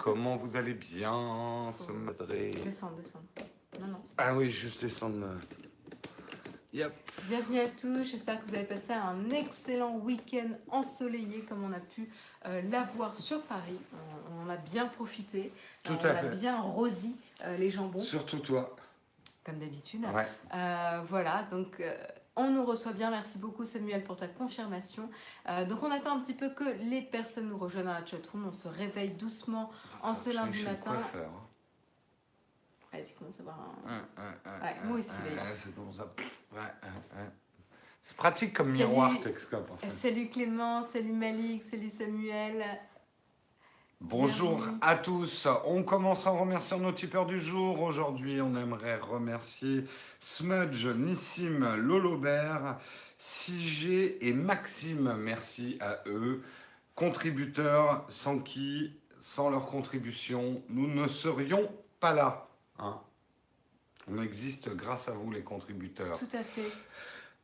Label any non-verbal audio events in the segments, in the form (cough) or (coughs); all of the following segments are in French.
Comment vous allez bien ce madré Descendre, descendre. Non, non. Ah oui, juste descendre. Yep. Bienvenue à tous, j'espère que vous avez passé un excellent week-end ensoleillé comme on a pu euh, l'avoir sur Paris. On, on en a bien profité, Tout Euh, à on a fait. bien rosi euh, les jambons, Surtout toi. comme d'habitude. Ouais. Euh, voilà, donc euh, on nous reçoit bien. Merci beaucoup Samuel pour ta confirmation. Euh, donc on attend un petit peu que les personnes nous rejoignent dans la chatroom. On se réveille doucement en ce lundi matin. coiffeur, hein. Ouais, tu commences à avoir un... Ouais, moi aussi, d'ailleurs. c'est bon, ça. Ouais, pratique comme Salut. miroir, Texcope. En fait. Salut Clément, salut Malik, salut Samuel. Bonjour Bienvenue. à tous. On commence en remerciant nos tipeurs du jour. Aujourd'hui, on aimerait remercier Smudge, Nissim, Lolobert, CG et Maxime. Merci à eux. Contributeurs sans qui, sans leur contribution, nous ne serions pas là. hein. On existe grâce à vous, les contributeurs. Tout à fait.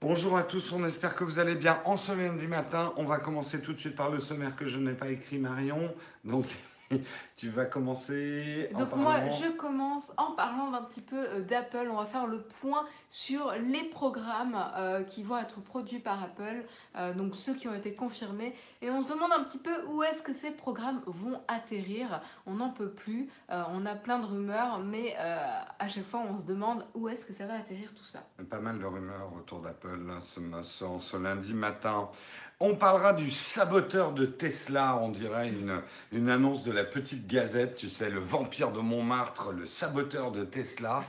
Bonjour à tous, on espère que vous allez bien. En ce lundi matin, on va commencer tout de suite par le sommaire que je n'ai pas écrit, Marion. Donc, (laughs) tu vas commencer en Donc moi, je commence en parlant d'un petit peu euh, d'Apple. On va faire le point sur les programmes euh, qui vont être produits par Apple, euh, donc ceux qui ont été confirmés. Et on se demande un petit peu où est-ce que ces programmes vont atterrir. On n'en peut plus. Euh, on a plein de rumeurs, mais à chaque fois, on se demande où est-ce que ça va atterrir tout ça. Pas mal de rumeurs autour d'Apple hein, ce, ce, ce lundi matin. On parlera du saboteur de Tesla, on dirait une, annonce de la petite gazette, tu sais, le vampire de Montmartre, le saboteur de Tesla.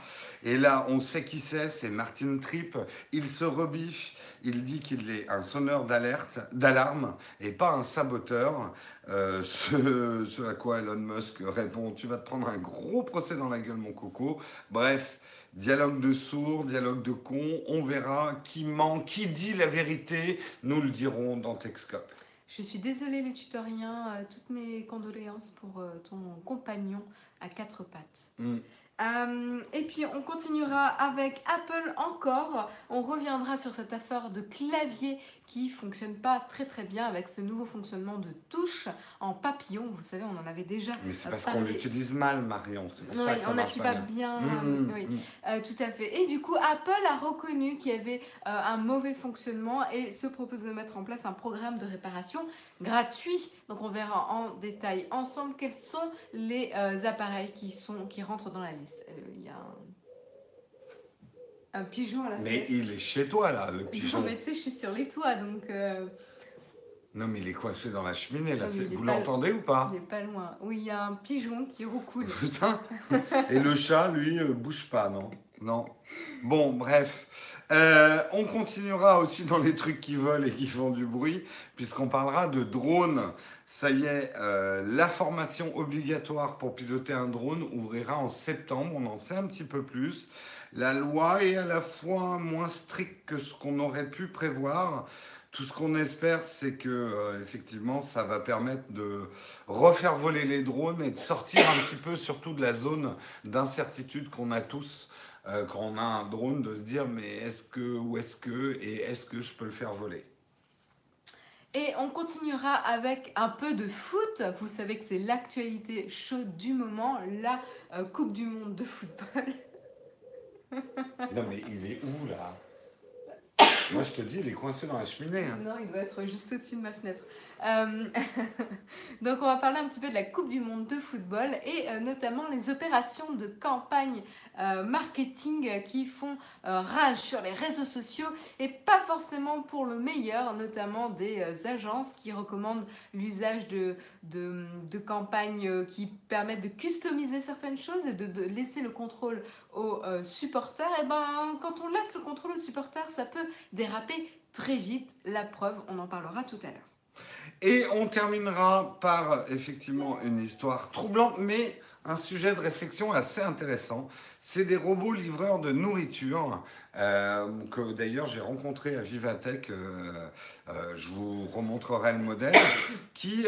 Et là, on sait qui c'est, c'est Martin Tripp. Il se rebiffe, il dit qu'il est un sonneur d'alerte, d'alarme et pas un saboteur. Euh, ce à quoi Elon Musk répond Tu vas te prendre un gros procès dans la gueule, mon coco. Bref, dialogue de sourds, dialogue de cons. On verra qui ment, qui dit la vérité. Nous le dirons dans Texcope. Je suis désolée, les tutoriens. euh, toutes mes condoléances pour euh, ton compagnon à quatre pattes. Mm. Euh, et puis on continuera avec Apple encore. On reviendra sur cette affaire de clavier qui fonctionne pas très très bien avec ce nouveau fonctionnement de touche en papillon. Vous savez, on en avait déjà. Mais c'est parce qu'on l'utilise mal, Marion. C'est pour Oui, ça que ça on n'appuie pas bien. bien. Mm, euh, oui. mm. Euh, tout à fait. Et du coup, Apple a reconnu qu'il y avait euh, un mauvais fonctionnement et se propose de mettre en place un programme de réparation gratuit. Donc, on verra en détail ensemble quels sont les euh, appareils qui, sont, qui rentrent dans la liste. Il y a un, un pigeon à la Mais fenêtre. il est chez toi, là, le Non, pigeon. mais tu sais, je suis sur les toits, donc euh, Non, mais il est coincé dans la cheminée, là. Oui, c'est- il est Vous pas- l'entendez ou pas? il n'est pas loin. Oui, il y a un pigeon qui roucoule. (laughs) Putain. Et le chat, lui, euh, bouge pas, non? Non. Bon, bref. Euh, on continuera aussi dans les trucs qui volent et qui font du bruit, puisqu'on parlera de drones. Ça y est, euh, la formation obligatoire pour piloter un drone ouvrira en septembre. On en sait un petit peu plus. La loi est à la fois moins stricte que ce qu'on aurait pu prévoir. Tout ce qu'on espère, c'est que euh, effectivement, ça va permettre de refaire voler les drones et de sortir un petit peu surtout de la zone d'incertitude qu'on a tous euh, quand on a un drone, de se dire mais est-ce que, où est-ce que, et est-ce que je peux le faire voler? Et on continuera avec un peu de foot. Vous savez que c'est l'actualité chaude du moment, la euh, Coupe du Monde de football. (laughs) (laughs) Non mais il est où là? Moi je te dis, il est coincé dans la cheminée. hein. Non, il doit être juste au-dessus de ma fenêtre. Euh, (laughs) Donc on va parler un petit peu de la Coupe du Monde de football et euh, notamment les opérations de campagne euh, marketing qui font rage sur les réseaux sociaux et pas forcément pour le meilleur, notamment des agences qui recommandent l'usage de, de, campagnes qui permettent de customiser certaines choses et de laisser le contrôle aux euh, supporters. Et ben quand on laisse le contrôle aux supporters, ça peut déraper très vite. La preuve, on en parlera tout à l'heure. Et on terminera par effectivement une histoire troublante, mais un sujet de réflexion assez intéressant. C'est des robots livreurs de nourriture euh, que d'ailleurs j'ai rencontré à Vivatech. euh, euh, je vous remontrerai le modèle (coughs) qui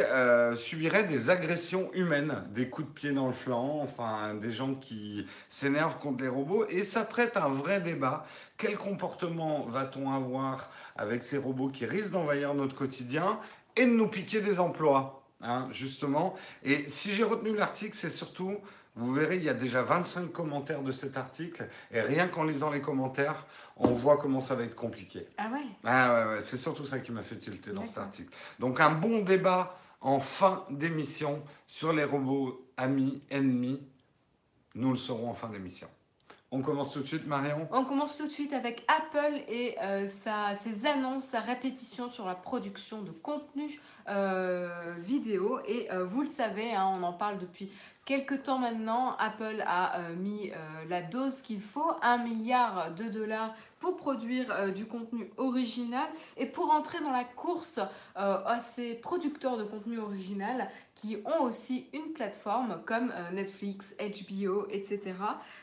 subirait des agressions humaines, des coups de pied dans le flanc, enfin des gens qui s'énervent contre les robots. Et ça prête un vrai débat. Quel comportement va-t-on avoir avec ces robots qui risquent d'envahir notre quotidien et de nous piquer des emplois hein, justement? Et si j'ai retenu l'article, c'est surtout, vous verrez, il y a déjà 25 commentaires de cet article, et rien qu'en lisant les commentaires, on voit comment ça va être compliqué. Ah ouais? Ah ouais, ouais, c'est surtout ça qui m'a fait tilter dans cet article. Donc un bon débat en fin d'émission sur les robots amis, ennemis. Nous le saurons en fin d'émission. On commence tout de suite, Marion? On commence tout de suite avec Apple et euh, sa- ses annonces, sa répétition sur la production de contenu euh, vidéo. Et euh, vous le savez, hein, on en parle depuis quelques temps maintenant. Apple a euh, mis euh, la dose qu'il faut, un milliard de dollars pour produire euh, du contenu original et pour entrer dans la course à ces producteurs de contenu original qui ont aussi une plateforme comme Netflix, HBO, etc.,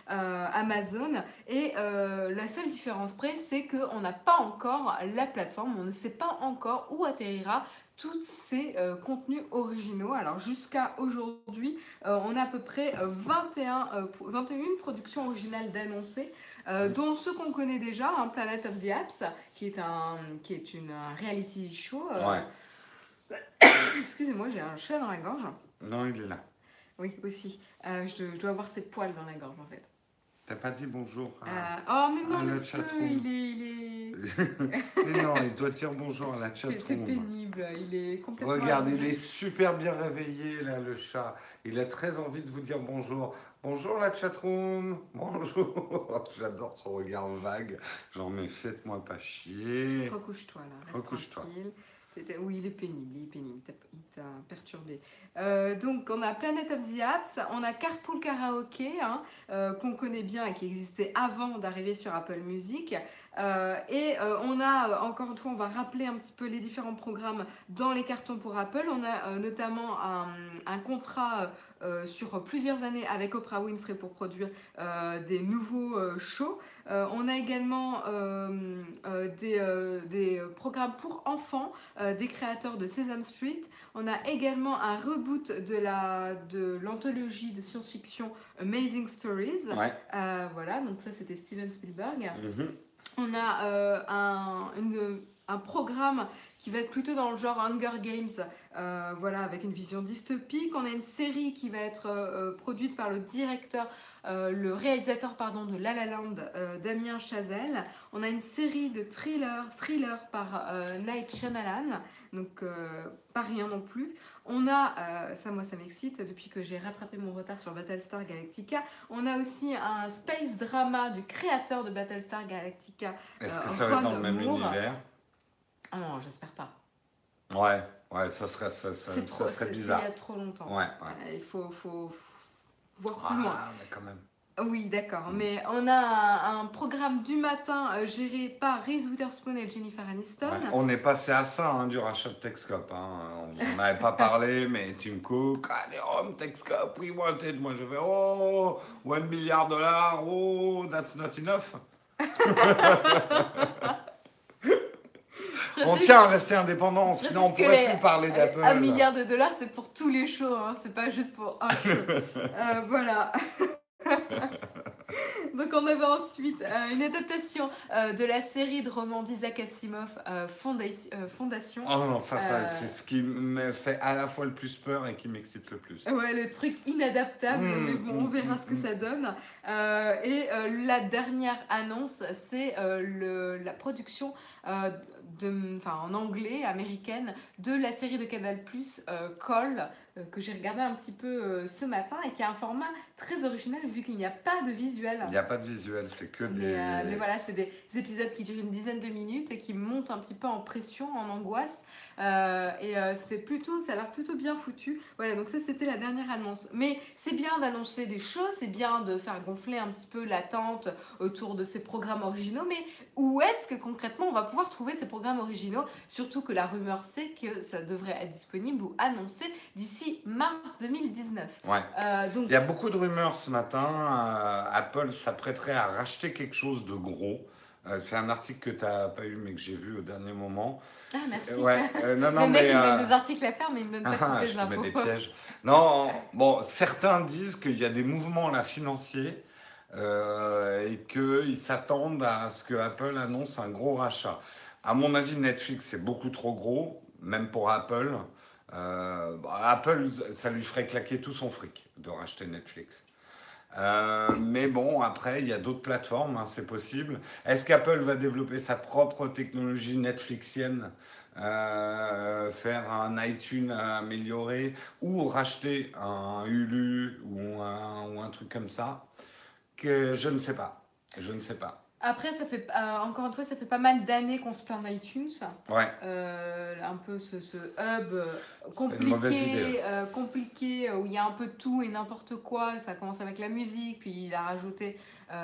Amazon. Et la seule différence près, c'est qu'on n'a pas encore la plateforme, on ne sait pas encore où atterrira tous ces euh, contenus originaux. Alors jusqu'à aujourd'hui, euh, on a à peu près euh, 21, euh, pro- 21 productions originales d'annoncées, euh, dont ceux qu'on connaît déjà, hein, Planet of the Apps, qui est un, qui est une un reality show. Ouais. (coughs) Excusez-moi, j'ai un chat dans la gorge. Non, il est là. Oui, aussi. Je dois avoir ses poils dans la gorge en fait. T'as pas dit bonjour à- Euh, oh, mais non, Ah, le monsieur, chatroom. il est. Il est... (laughs) Mais non, il doit dire bonjour à la C'est c'est chatroom. pénible, il est complètement. Regarde, il est super bien réveillé, là, le chat. Il a très envie de vous dire bonjour. Bonjour, la chatroom. (laughs) Bonjour. J'adore son regard vague. Genre, mais faites-moi pas chier. Recouche-toi là, Recouche-toi. tranquille. Oui, il est pénible, il est pénible, il t'a- il t'a perturbé. Euh, donc, on a Planet of the Apps, on a Carpool Karaoke, hein, euh, qu'on connaît bien et qui existait avant d'arriver sur Apple Music. Euh, et euh, on a, euh, encore une fois, on va rappeler un petit peu les différents programmes dans les cartons pour Apple. On a euh, notamment un, un contrat sur plusieurs années avec Oprah Winfrey pour produire des nouveaux shows. On a également des, des programmes pour enfants des créateurs de Sesame Street. On a également un reboot de la de l'anthologie de science-fiction Amazing Stories. Ouais. Voilà, donc ça c'était Steven Spielberg. Mhm. On a euh, un, programme qui va être plutôt dans le genre Hunger Games, euh, voilà, avec une vision dystopique. On a une série qui va être euh, produite par le directeur, le réalisateur pardon, de La La Land, Damien Chazelle. On a une série de thrillers, thrillers par Night Shyamalan, donc pas rien non plus. On a, euh, ça moi ça m'excite depuis que j'ai rattrapé mon retard sur Battlestar Galactica, on a aussi un space drama du créateur de Battlestar Galactica, Est-ce que Euh, ça va être dans le même Moore. univers? Ah non, j'espère pas. Ouais, ouais, ça serait, ça, ça- C'est ça trop, serait bizarre. Il y a trop longtemps. Ouais, ouais. Euh, Il faut, faut, faut voir plus loin. Ah, mais quand même. Oui, d'accord. Mais on a un, un programme du matin euh, géré par Reese Witherspoon et Jennifer Aniston. Ouais, On est passé à ça hein, du rachat de Texcop. Hein. On n'avait pas parlé, (laughs) mais Tim Cook, ah, les Roms, Texcop, we wanted. Moi, je vais, oh, 1 milliard de dollars, oh, that's not enough. (laughs) On tient à rester indépendant, sinon on pourrait plus parler d'Apple. Un milliard de dollars, c'est pour tous les shows, hein. c'est pas juste pour un show. (laughs) Euh, voilà. (laughs) Donc on avait ensuite euh, une adaptation euh, de la série de romans d'Isaac Asimov, euh, Fonda- Fondation. Oh non, ça, ça c'est ce qui me fait à la fois le plus peur et qui m'excite le plus. Ouais, le truc inadaptable, Mm, mais bon, on mm, verra mm, ce que ça donne. Et la dernière annonce, c'est la production de, enfin, en anglais, américaine, de la série de Canal+, euh, Call, euh, que j'ai regardé un petit peu euh, ce matin, et qui a un format très original, vu qu'il n'y a pas de visuel. Il n'y a pas de visuel, c'est que des. Mais, mais voilà, c'est des épisodes qui durent une dizaine de minutes et qui montent un petit peu en pression, en angoisse. Euh, et euh, c'est plutôt, ça a l'air plutôt bien foutu. Voilà, donc ça c'était la dernière annonce. Mais c'est bien d'annoncer des choses, c'est bien de faire gonfler un petit peu l'attente autour de ces programmes originaux. Mais où est-ce que concrètement on va pouvoir trouver ces programmes originaux? Surtout que la rumeur c'est que ça devrait être disponible ou annoncé d'ici mars 2019. Ouais. Euh, donc Il y a beaucoup de rumeurs ce matin. euh, Apple s'apprêterait à racheter quelque chose de gros. Euh, c'est un article que tu n'as pas eu, mais que j'ai vu au dernier moment. ah merci. Ouais, euh, (laughs) non, non, le mec mais. il me donne des articles à faire mais il me donne pas ah, toutes les infos. des pièges. (laughs) Non, bon, certains disent qu'il y a des mouvements là financiers euh, et qu'ils s'attendent à ce que Apple annonce un gros rachat. À mon avis, Netflix c'est beaucoup trop gros, même pour Apple. Bah, Apple, ça lui ferait claquer tout son fric de racheter Netflix. Euh, mais bon, après, il y a d'autres plateformes, hein, c'est possible. Est-ce qu'Apple va développer sa propre technologie Netflixienne, euh, faire un iTunes amélioré ou racheter un Hulu ou un, ou un truc comme ça? Que Je ne sais pas. Je ne sais pas. Après, ça fait, euh, encore une fois, ça fait pas mal d'années qu'on se plaint d'iTunes. Ouais. Euh, un peu ce, ce hub euh, compliqué, compliqué où il y a un peu tout et n'importe quoi. Ça commence avec la musique, puis il a rajouté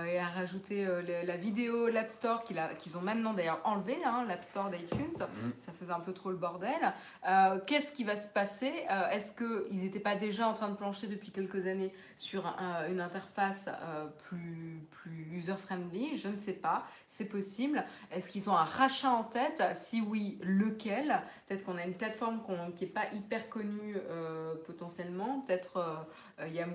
et a rajouté euh, la vidéo, l'App Store, qu'ils ont maintenant d'ailleurs enlevé, hein, l'App Store d'iTunes. Mhm. Ça faisait un peu trop le bordel. Euh, qu'est-ce qui va se passer? Est-ce qu'ils n'étaient pas déjà en train de plancher depuis quelques années sur une interface plus, plus user-friendly? Je ne sais pas. C'est possible. Est-ce qu'ils ont un rachat en tête? Si oui, lequel? Peut-être qu'on a une plateforme qui n'est pas hyper connue potentiellement. Peut-être il y a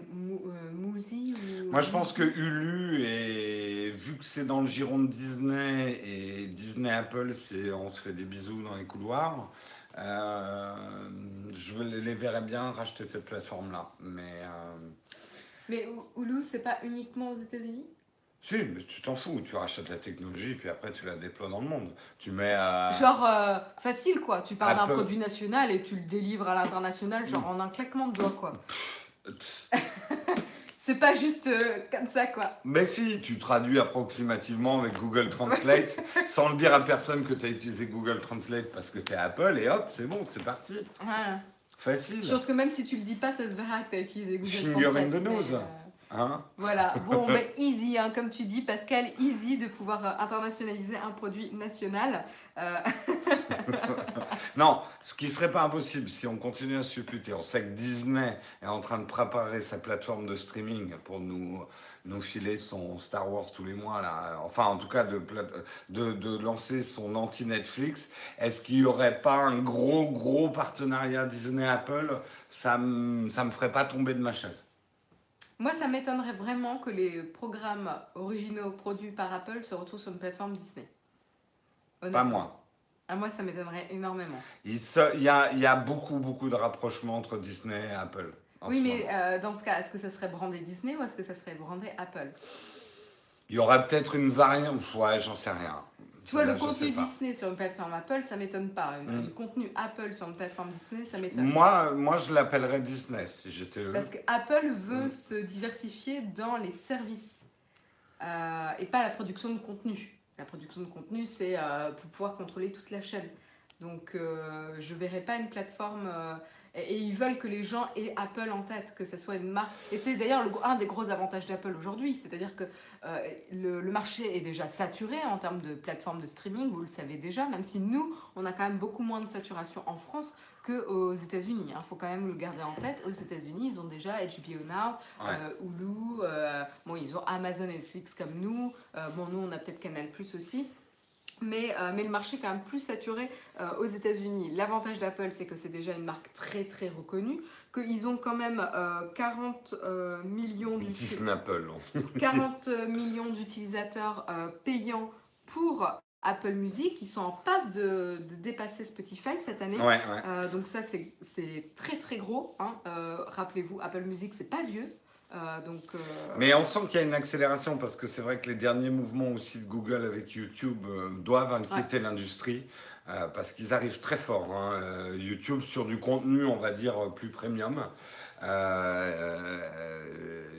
Mouzi Moi, je pense que Hulu et vu que c'est dans le giron de Disney et Disney Apple, c'est on se fait des bisous dans les couloirs. Euh, je les verrais bien racheter cette plateforme-là. Mais, euh, mais Hulu, c'est pas uniquement aux États-Unis? Si, mais tu t'en fous, tu rachètes la technologie, puis après tu la déploies dans le monde. Tu mets. Genre euh, facile quoi, tu parles d'un produit national et tu le délivres à l'international, genre en un claquement de doigts quoi. (laughs) C'est pas juste euh, comme ça, quoi. Mais si, tu traduis approximativement avec Google Translate, (laughs) sans le dire à personne que tu as utilisé Google Translate parce que tu es Apple, et hop, c'est bon, c'est parti. Voilà. Facile. Je pense que même si tu le dis pas, ça se verra que tu as utilisé Google Translate. Finger in the nose. Hein voilà, (laughs) bon, mais easy, hein, comme tu dis, Pascal, easy de pouvoir euh, internationaliser un produit national. Euh. (laughs) (laughs) non, ce qui serait pas impossible si on continue à supputer. On sait que Disney est en train de préparer sa plateforme de streaming pour nous, nous filer son Star Wars tous les mois, là. enfin en tout cas de, de, de lancer son anti-Netflix. Est-ce qu'il n'y aurait pas un gros, gros partenariat Disney-Apple? Ça ne ça me ferait pas tomber de ma chaise. Moi, ça m'étonnerait vraiment que les programmes originaux produits par Apple se retrouvent sur une plateforme Disney. Pas moi. Ah, moi, ça m'étonnerait énormément. Il, y a, il y a beaucoup, beaucoup de rapprochements entre Disney et Apple. Oui, mais euh, dans ce cas, est-ce que ça serait brandé Disney ou est-ce que ça serait brandé Apple? Il y aurait peut-être une variante. Ouais, j'en sais rien. Tu vois, le contenu Disney sur une plateforme Apple, ça m'étonne pas. Le mm. contenu Apple sur une plateforme Disney, ça m'étonne. Moi, moi, je l'appellerais Disney si j'étais eux. Parce que Apple veut mm. se diversifier dans les services euh, et pas la production de contenu. La production de contenu, c'est euh, pour pouvoir contrôler toute la chaîne. Donc, euh, je ne verrais pas une plateforme et, ils veulent que les gens aient Apple en tête, que ce soit une marque. Et c'est d'ailleurs un des gros avantages d'Apple aujourd'hui, c'est-à-dire que euh, le, marché est déjà saturé en termes de plateformes de streaming, vous le savez déjà, même si nous, on a quand même beaucoup moins de saturation en France qu'aux États-Unis. Il hein. faut quand même le garder en tête. Aux États-Unis, ils ont déjà HBO Now, euh, Hulu, euh, bon, ils ont Amazon Netflix comme nous. bon, nous, on a peut-être Canal Plus aussi. Mais, euh, mais, le marché est quand même plus saturé euh, aux États-Unis. L'avantage d'Apple, c'est que c'est déjà une marque très très reconnue, qu'ils ont quand même 40 (laughs) euh, millions d'utilisateurs 40 millions d'utilisateurs payants pour Apple Music. Ils sont en passe de, dépasser Spotify cette année. donc ça, c'est très très gros. Hein. Rappelez-vous, Apple Music, c'est pas vieux. Euh, donc, euh, Mais on sent qu'il y a une accélération parce que c'est vrai que les derniers mouvements aussi de Google avec YouTube euh, doivent inquiéter l'industrie parce qu'ils arrivent très fort. Hein. YouTube sur du contenu, on va dire, plus premium.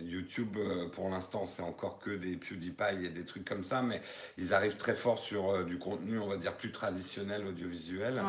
YouTube, pour l'instant, c'est encore que des PewDiePie et des trucs comme ça, mais ils arrivent très fort sur du contenu, on va dire, plus traditionnel, audiovisuel.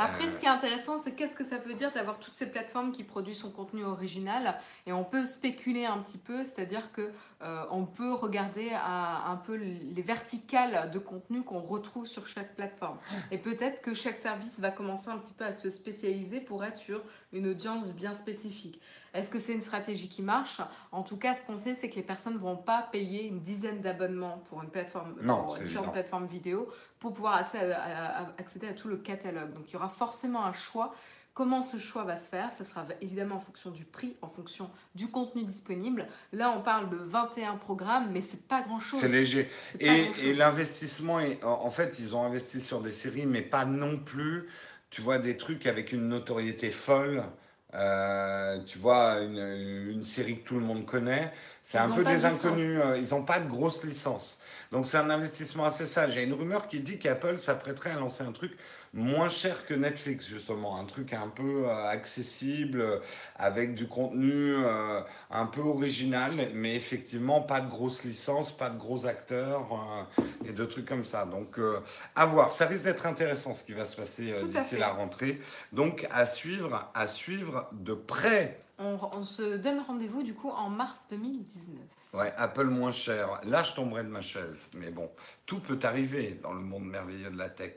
Après, ce qui est intéressant, c'est qu'est-ce que ça veut dire d'avoir toutes ces plateformes qui produisent son contenu original et on peut spéculer un petit peu, c'est-à-dire que euh, on peut regarder un peu les verticales de contenu qu'on retrouve sur chaque plateforme. Et peut-être que chaque service va commencer un petit peu à se spécialiser pour être sur une audience bien spécifique. Est-ce que c'est une stratégie qui marche? En tout cas, ce qu'on sait, c'est que les personnes ne vont pas payer une dizaine d'abonnements pour une plateforme, non, une plateforme vidéo pour pouvoir accéder à, accéder à tout le catalogue. Donc il y aura forcément un choix. Comment ce choix va se faire? Ça sera évidemment en fonction du prix, en fonction du contenu disponible. Là, on parle de 21 programmes, mais c'est pas grand-chose. C'est léger. Et, et l'investissement, est, en fait, ils ont investi sur des séries, mais pas non plus tu vois des trucs avec une notoriété folle. Euh, tu vois, une, une série que tout le monde connaît, c'est un peu des de inconnus. euh, Ils n'ont pas de grosses licences. Donc c'est un investissement assez sage. Il y a une rumeur qui dit qu'Apple s'apprêterait à lancer un truc moins cher que Netflix, justement. Un truc un peu euh, accessible, euh, avec du contenu euh, un peu original, mais effectivement pas de grosses licences, pas de gros acteurs et de trucs comme ça. Donc à voir. Ça risque d'être intéressant ce qui va se passer d'ici la rentrée. Donc à suivre, à suivre de près. On, on se donne rendez-vous du coup en mars 2019. Ouais, Apple moins cher. Là, je tomberai de ma chaise. Mais bon, tout peut arriver dans le monde merveilleux de la tech.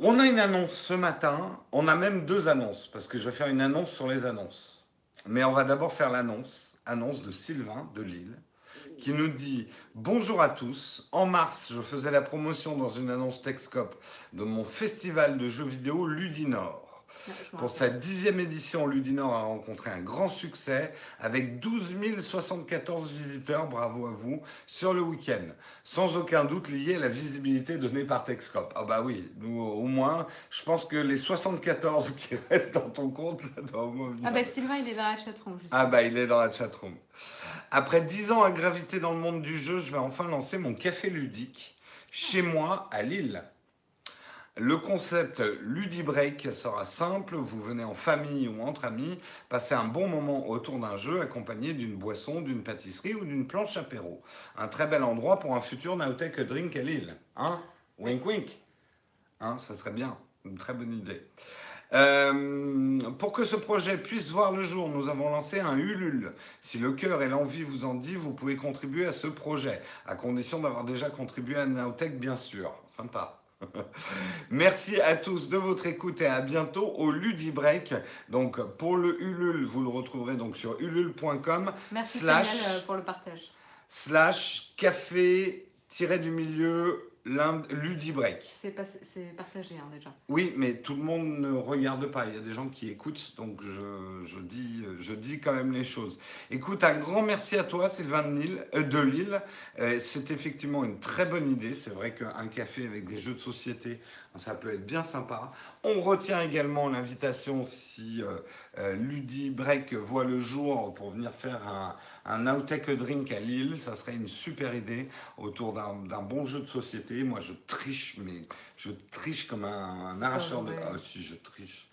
On a une annonce ce matin. On a même deux annonces, parce que je vais faire une annonce sur les annonces. Mais on va d'abord faire l'annonce, annonce de Sylvain de Lille, qui nous dit Bonjour à tous. En mars, je faisais la promotion dans une annonce Techscope de mon festival de jeux vidéo Ludinor. Ouais, Pour sa dixième édition, Ludinor a rencontré un grand succès avec 12 074 visiteurs, bravo à vous, sur le week-end. Sans aucun doute lié à la visibilité donnée par Techscope. Ah bah oui, nous au moins, je pense que les 74 qui (laughs) restent dans ton compte, ça doit au moins venir. Ah bah Sylvain, il est dans la chatroom, juste. Ah bah il est dans la chatroom. Après 10 ans à graviter dans le monde du jeu, je vais enfin lancer mon café ludique chez moi à Lille. Le concept Ludibreak sera simple, vous venez en famille ou entre amis, passer un bon moment autour d'un jeu accompagné d'une boisson, d'une pâtisserie ou d'une planche apéro. Un très bel endroit pour un futur Nowtech Drink à Lille. Hein? Wink wink. Hein, ça serait bien. Une très bonne idée. Euh, pour que ce projet puisse voir le jour, nous avons lancé un Ulule. Si le cœur et l'envie vous en dit, vous pouvez contribuer à ce projet, à condition d'avoir déjà contribué à Nowtech, bien sûr. Sympa. (laughs) Merci à tous de votre écoute et à bientôt au Ludibreak. Donc pour le Ulule, vous le retrouverez donc sur ulule.com Merci slash Samuel euh, pour le partage. slash café tiré du milieu Ludibreak. C'est partagé hein, déjà. Oui, mais tout le monde ne regarde pas. Il y a des gens qui écoutent, donc je, je dis, je dis quand même les choses. Écoute, un grand merci à toi, Sylvain de, Lille. euh, Lille. Euh, c'est effectivement une très bonne idée. C'est vrai qu'un café avec des jeux de société, ça peut être bien sympa. On retient également l'invitation si euh, euh, Break voit le jour pour venir faire un, un Nowtech Drink à Lille. Ça serait une super idée autour d'un bon jeu de société. Moi, je triche, mais je triche comme un, arracheur de. Ah, si, je triche.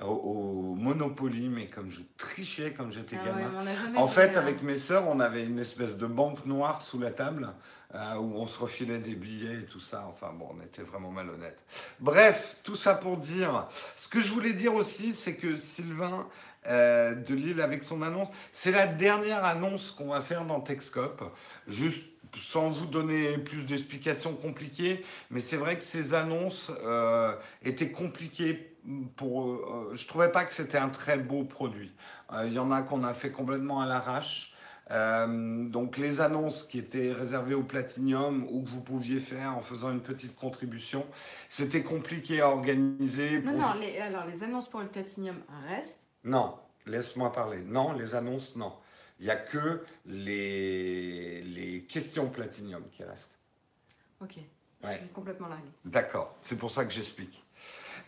Au, au Monopoly, mais comme je trichais quand j'étais Ah gamin. ouais, En fait, avec mes sœurs, on avait une espèce de banque noire sous la table euh, où on se refilait des billets et tout ça. Enfin bon, on était vraiment malhonnêtes. Bref, tout ça pour dire. Ce que je voulais dire aussi, c'est que Sylvain euh, de Lille, avec son annonce, c'est la dernière annonce qu'on va faire dans Techscope. Juste sans vous donner plus d'explications compliquées, mais c'est vrai que ces annonces euh, étaient compliquées pour. euh, je trouvais pas que c'était un très beau produit. Euh, Il y en a qu'on a fait complètement à l'arrache. Euh, donc les annonces qui étaient réservées au Platinium ou que vous pouviez faire en faisant une petite contribution, c'était compliqué à organiser. Non, pour- non, les, alors les annonces pour le Platinum restent. Non, laisse-moi parler. Non, les annonces, non. Il n'y a que les, les questions Platinium qui restent. Ok, Ouais. je suis complètement larguée. D'accord, c'est pour ça que j'explique.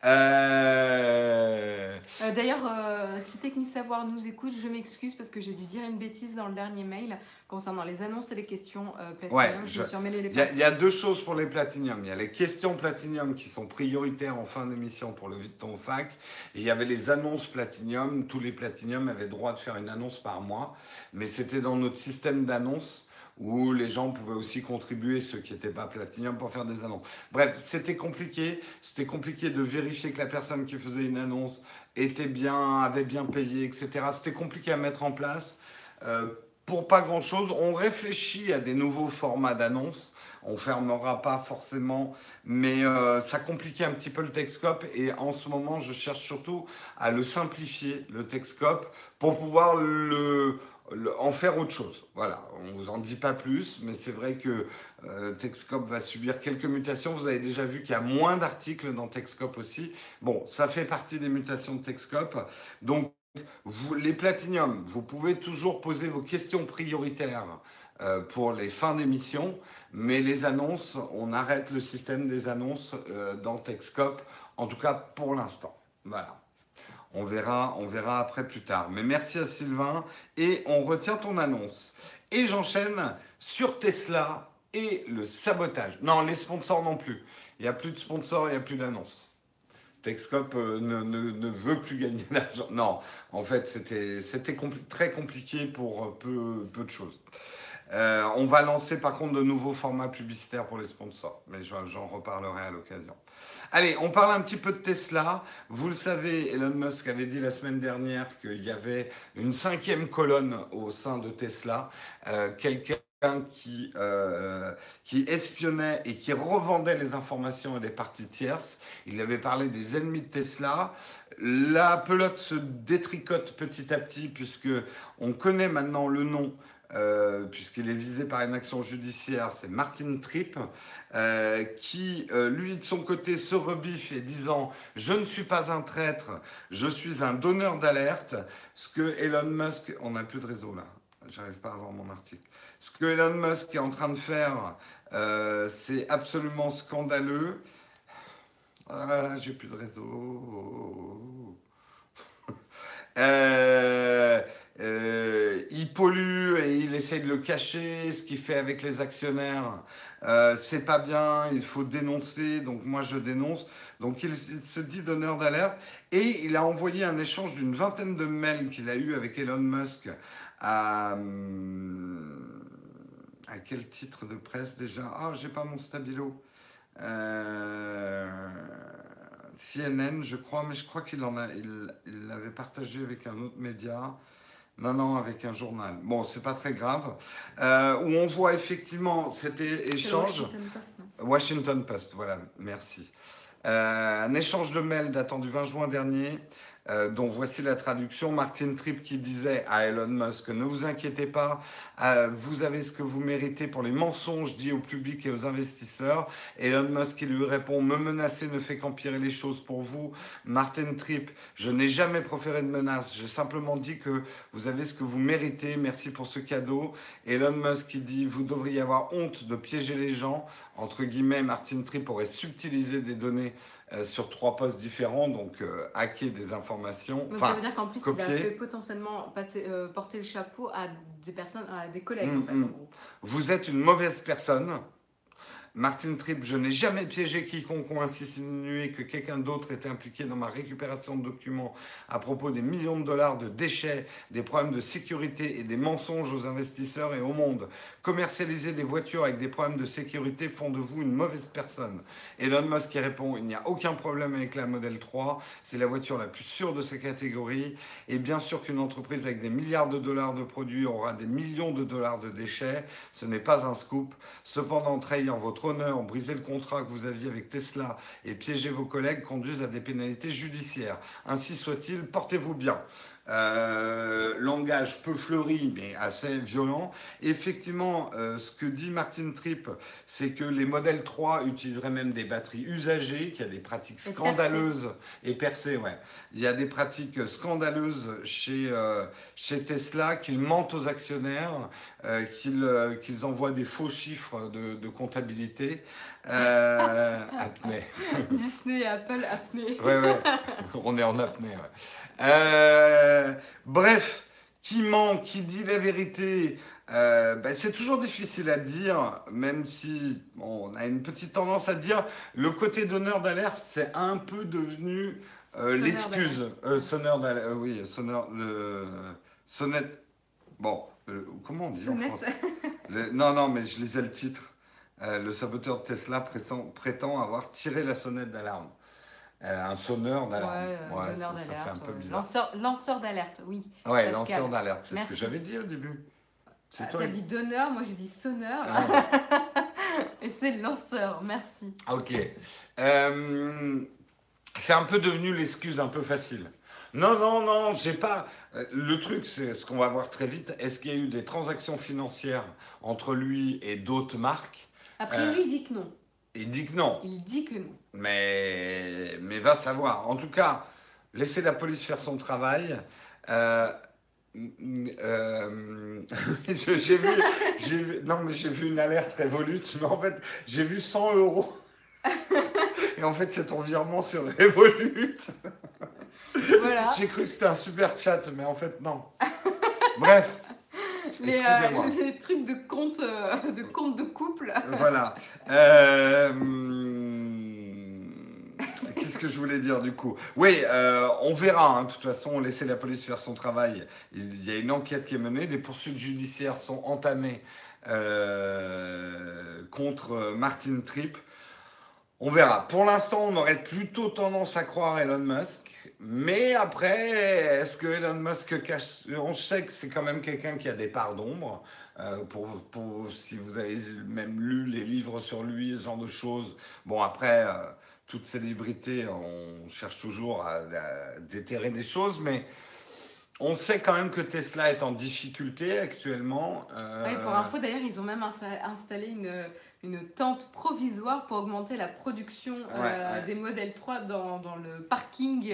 Euh, Euh, D'ailleurs, euh, si Technique Savoir nous écoute, je m'excuse parce que j'ai dû dire une bêtise dans le dernier mail concernant les annonces et les questions Platinum. Ouais, je, Il y, a, y deux choses pour les Platinium. Il y a les questions Platinium qui sont prioritaires en fin d'émission pour le vide ton fac. Et il y avait les annonces Platinium. Tous les Platinium avaient droit de faire une annonce par mois. Mais c'était dans notre système d'annonces où les gens pouvaient aussi contribuer, ceux qui n'étaient pas Platinium, pour faire des annonces. Bref, c'était compliqué. C'était compliqué de vérifier que la personne qui faisait une annonce était bien, avait bien payé, etc. C'était compliqué à mettre en place. Euh, pour pas grand chose, on réfléchit à des nouveaux formats d'annonces. On fermera pas forcément, mais euh, ça compliquait un petit peu le Texcope. Et en ce moment, je cherche surtout à le simplifier, le Texcope, pour pouvoir le- en faire autre chose. Voilà, on vous en dit pas plus, mais c'est vrai que euh, Texcope va subir quelques mutations. Vous avez déjà vu qu'il y a moins d'articles dans Texcope aussi. Bon, ça fait partie des mutations de Texcope. Donc, les Platinium, vous pouvez toujours poser vos questions prioritaires euh, pour les fins d'émission, mais les annonces, on arrête le système des annonces euh, dans Texcope En tout cas, pour l'instant. Voilà. On verra, on verra après plus tard. Mais merci à Sylvain et on retient ton annonce. Et j'enchaîne sur Tesla et le sabotage. Non, les sponsors non plus. Il n'y a plus de sponsors, il n'y a plus d'annonces. Texcop euh, ne, veut plus gagner (laughs) d'argent. Non, en fait, c'était très compliqué pour euh, peu, peu de choses. Euh, on va lancer par contre de nouveaux formats publicitaires pour les sponsors, mais j'en reparlerai à l'occasion. Allez, on parle un petit peu de Tesla. Vous le savez, Elon Musk avait dit la semaine dernière qu'il y avait une cinquième colonne au sein de Tesla, quelqu'un qui, euh, qui espionnait et qui revendait les informations à des parties tierces. Il avait parlé des ennemis de Tesla. La pelote se détricote petit à petit puisque on connaît maintenant le nom euh, puisqu'il est visé par une action judiciaire, c'est Martin Tripp, euh, qui, lui, de son côté, se rebiffe et disant « Je ne suis pas un traître, je suis un donneur d'alerte », ce que Elon Musk... On n'a plus de réseau là, j'arrive pas à voir mon article. Ce que Elon Musk est en train de faire, euh, c'est absolument scandaleux. Ah, j'ai plus de réseau. (laughs) Euh, euh, il essaie de le cacher, ce qu'il fait avec les actionnaires. c'est pas bien, il faut dénoncer, donc moi je dénonce. Donc il se dit donneur d'alerte et il a envoyé un échange d'une vingtaine de mails qu'il a eu avec Elon Musk à. Hum, quel titre de presse déjà? Ah, j'ai pas mon stabilo. Euh, CNN, je crois, mais je crois qu'il en a, il l'avait partagé avec un autre média. Non, non, avec un journal. Bon, c'est pas très grave. Euh, où on voit effectivement cet échange. Washington Post, non? Washington Post, voilà, merci. Euh, un échange de mails datant du 20 juin dernier euh, donc voici la traduction. Martin Tripp qui disait à Elon Musk, ne vous inquiétez pas, euh, vous avez ce que vous méritez pour les mensonges dits au public et aux investisseurs. Elon Musk qui lui répond, me menacer ne fait qu'empirer les choses pour vous. Martin Tripp, je n'ai jamais proféré de menace, j'ai simplement dit que vous avez ce que vous méritez, merci pour ce cadeau. Elon Musk qui dit, vous devriez avoir honte de piéger les gens. Entre guillemets, Martin Tripp aurait subtilisé des données euh, sur trois postes différents, donc euh, hacker des informations. ça veut dire qu'en plus, il a fait potentiellement passer, euh, porter le chapeau à des personnes, à des collègues. en fait, mm, mm. Vous êtes une mauvaise personne. Martin Tripp, je n'ai jamais piégé quiconque ou insinué que quelqu'un d'autre était impliqué dans ma récupération de documents à propos des millions de dollars de déchets, des problèmes de sécurité et des mensonges aux investisseurs et au monde. Commercialiser des voitures avec des problèmes de sécurité font de vous une mauvaise personne. Elon Musk qui répond, il n'y a aucun problème avec la Model 3, c'est la voiture la plus sûre de sa catégorie. Et bien sûr qu'une entreprise avec des milliards de dollars de produits aura des millions de dollars de déchets, ce n'est pas un scoop. Cependant, trahir votre briser le contrat que vous aviez avec Tesla et piéger vos collègues conduisent à des pénalités judiciaires. Ainsi soit-il, portez-vous bien. Euh, langage peu fleuri, mais assez violent. Effectivement, euh, ce que dit Martin Tripp, c'est que les modèles 3 utiliseraient même des batteries usagées, qu'il y a des pratiques scandaleuses et percées, ouais. Il y a des pratiques scandaleuses chez, euh, chez Tesla, qu'ils mentent aux actionnaires, qu'ils envoient des faux chiffres de, comptabilité. (laughs) apnée. Disney et Apple, apnée. ouais, ouais. On est en apnée, ouais. Euh, bref, qui ment, qui dit la vérité, euh, ben, c'est toujours difficile à dire, même si on a une petite tendance à dire le côté donneur d'alerte, c'est un peu devenu euh, l'excuse. sonneur d'alerte, oui, sonneur, le sonnette. Bon, comment on dit en français Non, non, mais je lisais le titre. le saboteur de Tesla prétend avoir tiré la sonnette d'alarme. Euh, un sonneur d'alerte. Ouais, sonneur d'alerte. Lanceur, lanceur d'alerte, oui. Ouais, lanceur d'alerte, c'est ce que j'avais dit au début. C'est ah, toi. T'as dit donneur, moi j'ai dit sonneur. Ah, (laughs) Et c'est lanceur, merci. Ok. Euh, c'est un peu devenu l'excuse un peu facile. Non, non, non, j'ai pas. Euh, le truc, c'est ce qu'on va voir très vite. Est-ce qu'il y a eu des transactions financières entre lui et d'autres marques? Après, lui, il dit que non. Il dit que non. Il dit que non. Mais, mais va savoir. En tout cas, laissez la police faire son travail. Euh, euh, (laughs) j'ai vu, non mais j'ai vu une alerte révolute, mais en fait j'ai vu 100 euros. (laughs) Et en fait, c'est ton virement sur Revolut. (laughs) Voilà. J'ai cru que c'était un super chat, mais en fait, non. (laughs) Bref. Les, euh, (laughs) les trucs de compte, euh, de compte de couple. Voilà. Euh, Qu'est-ce que je voulais dire du coup? Oui, on verra. hein. De toute façon, laissez la police faire son travail. Il y a une enquête qui est menée. Des poursuites judiciaires sont entamées contre Martin Tripp. On verra. Pour l'instant, on aurait plutôt tendance à croire Elon Musk. Mais après, est-ce que Elon Musk cache... On sait que c'est quand même quelqu'un qui a des parts d'ombre. Euh, pour, si vous avez même lu les livres sur lui, ce genre de choses. Bon, après, euh, toute célébrité, on cherche toujours à, à déterrer des choses, mais on sait quand même que Tesla est en difficulté actuellement. Euh, Ouais, pour info, d'ailleurs, ils ont même insta- installé une, une tente provisoire pour augmenter la production euh, Ouais, des modèles 3 dans, dans le parking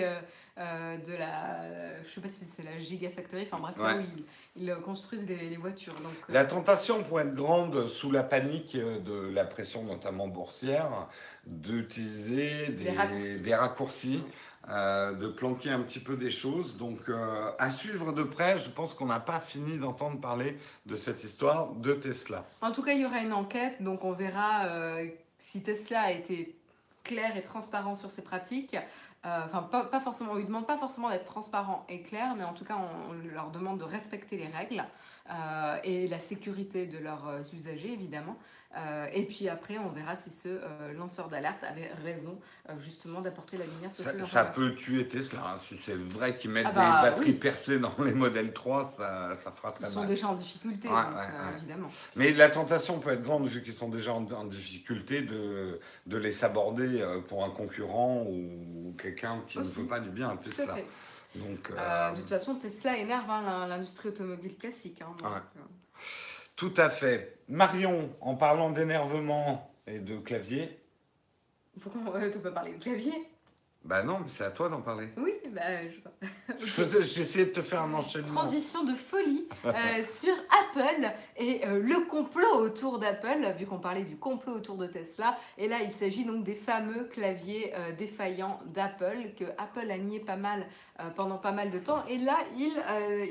euh, de la. Je sais pas si c'est la Gigafactory, enfin bref, là où ils, ils construisent les, les voitures. Donc, La tentation pourrait être grande sous la panique de la pression, notamment boursière, d'utiliser des, Des raccourcis. des raccourcis, euh, de planquer un petit peu des choses. Donc, euh, à suivre de près, je pense qu'on n'a pas fini d'entendre parler de cette histoire de Tesla. En tout cas, il y aura une enquête, donc on verra euh, si Tesla a été clair et transparent sur ses pratiques. Enfin, pas, forcément, on lui demande pas forcément d'être transparent et clair, mais en tout cas, on leur demande de respecter les règles euh, et la sécurité de leurs euh, usagers, évidemment. Euh, et puis après, on verra si ce euh, lanceur d'alerte avait raison, justement, d'apporter la lumière sur Ça, ces ça peut tuer Tesla. hein. Si c'est vrai qu'ils mettent Ah bah, des batteries oui. percées dans les modèles 3, ça, ça fera très Ils sont mal. déjà en difficulté, Ouais, donc, ouais, ouais. évidemment. Mais la tentation peut être grande, vu qu'ils sont déjà en, en difficulté, de, de les saborder euh, pour un concurrent ou quelqu'un qui Aussi. ne veut pas du bien à Tout à Tesla. fait. Donc, euh, Euh, de toute façon, Tesla énerve hein, l'in- l'industrie automobile classique. hein, donc, Ouais. euh, tout à fait. Marion, en parlant d'énervement et de clavier, Pourquoi tu (laughs) peux parler de clavier? Bah non, mais c'est à toi d'en parler. Oui, bah, je... (laughs) Je faisais- J'essayais de te faire un enchaînement. Transition de folie (laughs) euh, sur Apple et euh, le complot autour d'Apple, vu qu'on parlait du complot autour de Tesla. Et là, il s'agit donc des fameux claviers euh, défaillants d'Apple, que Apple a nié pas mal pendant pas mal de temps. Et là, ils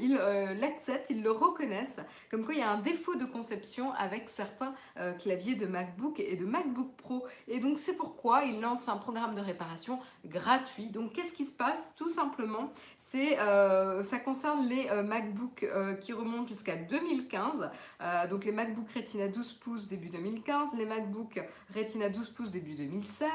ils, l'acceptent, ils le reconnaissent, comme quoi il y a un défaut de conception avec certains claviers de MacBook et de MacBook Pro. Et donc, c'est pourquoi ils lancent un programme de réparation gratuit. Donc, qu'est-ce qui se passe? Tout simplement, c'est euh, ça concerne les euh, MacBook euh, qui remontent jusqu'à 2015. Euh, donc les MacBook Retina 12 pouces début 2015, les MacBook Retina 12 pouces début 2016,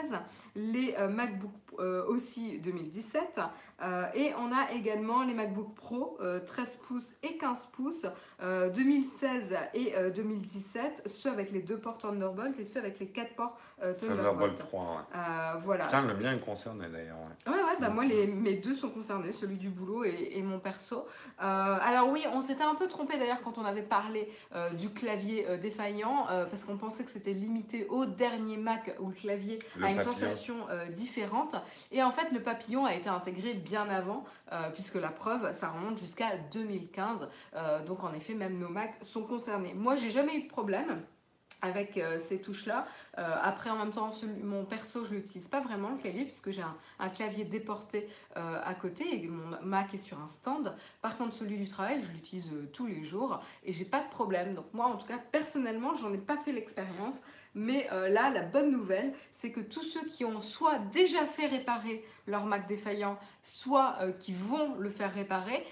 les euh, MacBook euh, aussi 2017. Euh, et on a également les MacBook Pro euh, 13 pouces et 15 pouces euh, 2016 et euh, 2017, ceux avec les deux ports Thunderbolt et ceux avec les quatre ports Thunderbolt Thunderbolt. 3, ouais. Euh, voilà. Putain, le mien est concerné d'ailleurs. ouais. Ouais, ouais, bah moi, les, mes deux sont concernés, celui du boulot et, et mon perso. Alors oui, on s'était un peu trompé d'ailleurs quand on avait parlé du clavier défaillant, parce qu'on pensait que c'était limité au dernier Mac où le clavier Le a une papillon. sensation euh, différente. Et en fait, le papillon a été intégré bien avant, euh, puisque la preuve, ça remonte jusqu'à 2015. Euh, donc en effet, même nos Macs sont concernés. Moi, j'ai jamais eu de problème avec ces touches-là. Euh, après, en même temps, celui- mon perso, je l'utilise pas vraiment le clavier puisque j'ai un, clavier déporté à côté et mon Mac est sur un stand. Par contre, celui du travail, je l'utilise tous les jours et j'ai pas de problème. Donc moi, en tout cas, personnellement, j'en ai pas fait l'expérience. Mais euh, là, la bonne nouvelle, c'est que tous ceux qui ont soit déjà fait réparer leur Mac défaillant, soit euh, qui vont le faire réparer,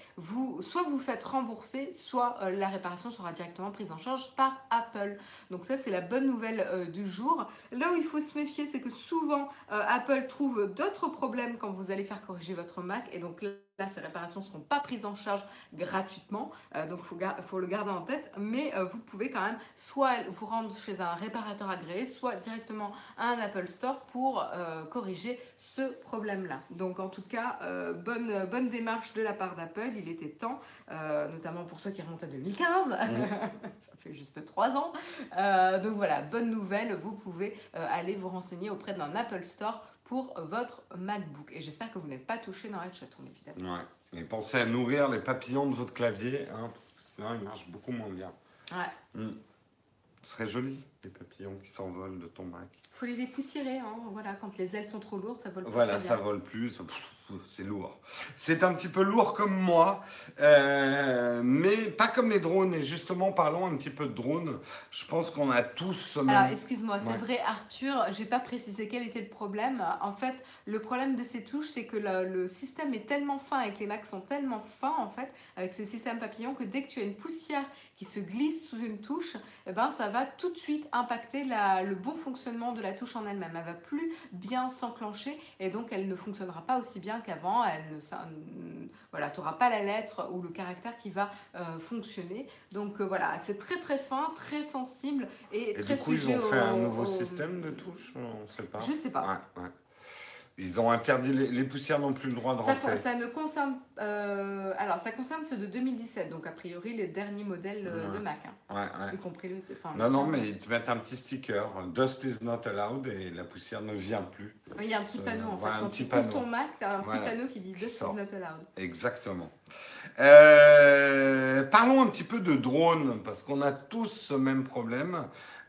soit vous faites rembourser, soit euh, la réparation sera directement prise en charge par Apple. Donc ça, c'est la bonne nouvelle du jour. Là où il faut se méfier, c'est que souvent, Apple trouve d'autres problèmes quand vous allez faire corriger votre Mac. Et donc là, ces réparations ne seront pas prises en charge gratuitement. Euh, donc il faut, le garder en tête. Mais euh, vous pouvez quand même soit vous rendre chez un réparateur agréé, soit directement à un Apple Store pour euh, corriger ce problème-là. Donc en tout cas, bonne, bonne démarche de la part d'Apple. Il était temps, notamment pour ceux qui remontent à 2015. (laughs) Ça fait juste trois ans. Donc voilà, bonne nouvelle, vous pouvez aller vous renseigner auprès d'un Apple Store pour votre MacBook. Et j'espère que vous n'êtes pas touché dans la chatroom, évidemment. Ouais. Et pensez à nourrir les papillons de votre clavier, hein, parce que sinon il marche beaucoup moins bien. Ouais. Mm. Ce serait joli, les papillons qui s'envolent de ton Mac. Il faut les dépoussiérer, hein. voilà, quand les ailes sont trop lourdes, ça vole plus. Voilà, ça vole plus. C'est lourd. C'est un petit peu lourd comme moi, euh, mais pas comme les drones. Et justement, parlons un petit peu de drones. Je pense qu'on a tous ce même... Alors, excuse-moi, c'est vrai, Arthur, j'ai pas précisé quel était le problème. En fait, le problème de ces touches, c'est que le, système est tellement fin et que les Macs sont tellement fins, en fait, avec ces systèmes papillons, que dès que tu as une poussière qui se glisse sous une touche, eh ben, ça va tout de suite impacter la, le bon fonctionnement de la touche en elle-même. Elle va plus bien s'enclencher et donc elle ne fonctionnera pas aussi bien qu'avant. Elle ne, voilà, tu n'auras pas la lettre ou le caractère qui va euh, fonctionner. Donc euh, voilà, c'est très très fin, très sensible et, très du coup, ils ont fait un nouveau système de touche On sait pas. Je sais pas. Ils ont interdit les, poussières n'ont plus le droit de rentrer. Ça, ne concerne euh, alors ça concerne ceux de 2017 donc a priori les derniers modèles euh, de Mac hein, y compris le non non mais ils te mettent un petit sticker Dust is not allowed et la poussière ne vient plus. il y a un petit panneau en fait quand tu ouvres ton Mac tu as un petit panneau qui dit Dust is not allowed. Exactement. Euh, parlons un petit peu de drones parce qu'on a tous ce même problème.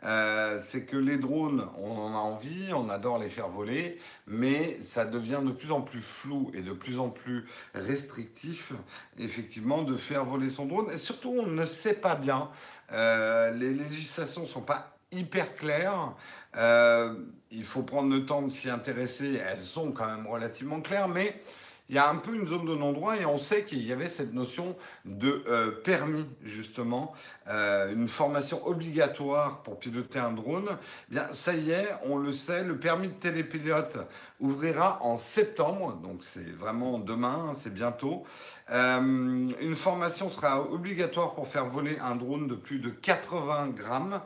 Euh, c'est que les drones, on en a envie, on adore les faire voler, mais ça devient de plus en plus flou et de plus en plus restrictif, effectivement, de faire voler son drone. Et surtout, on ne sait pas bien. Euh, les législations ne sont pas hyper claires. Euh, il faut prendre le temps de s'y intéresser. Elles sont quand même relativement claires, mais il y a un peu une zone de non-droit et on sait qu'il y avait cette notion de euh, permis, justement, euh, une formation obligatoire pour piloter un drone. Eh bien, ça y est, on le sait, le permis de télépilote ouvrira en septembre, donc c'est vraiment demain, c'est bientôt. Euh, une formation sera obligatoire pour faire voler un drone de plus de 80 grammes,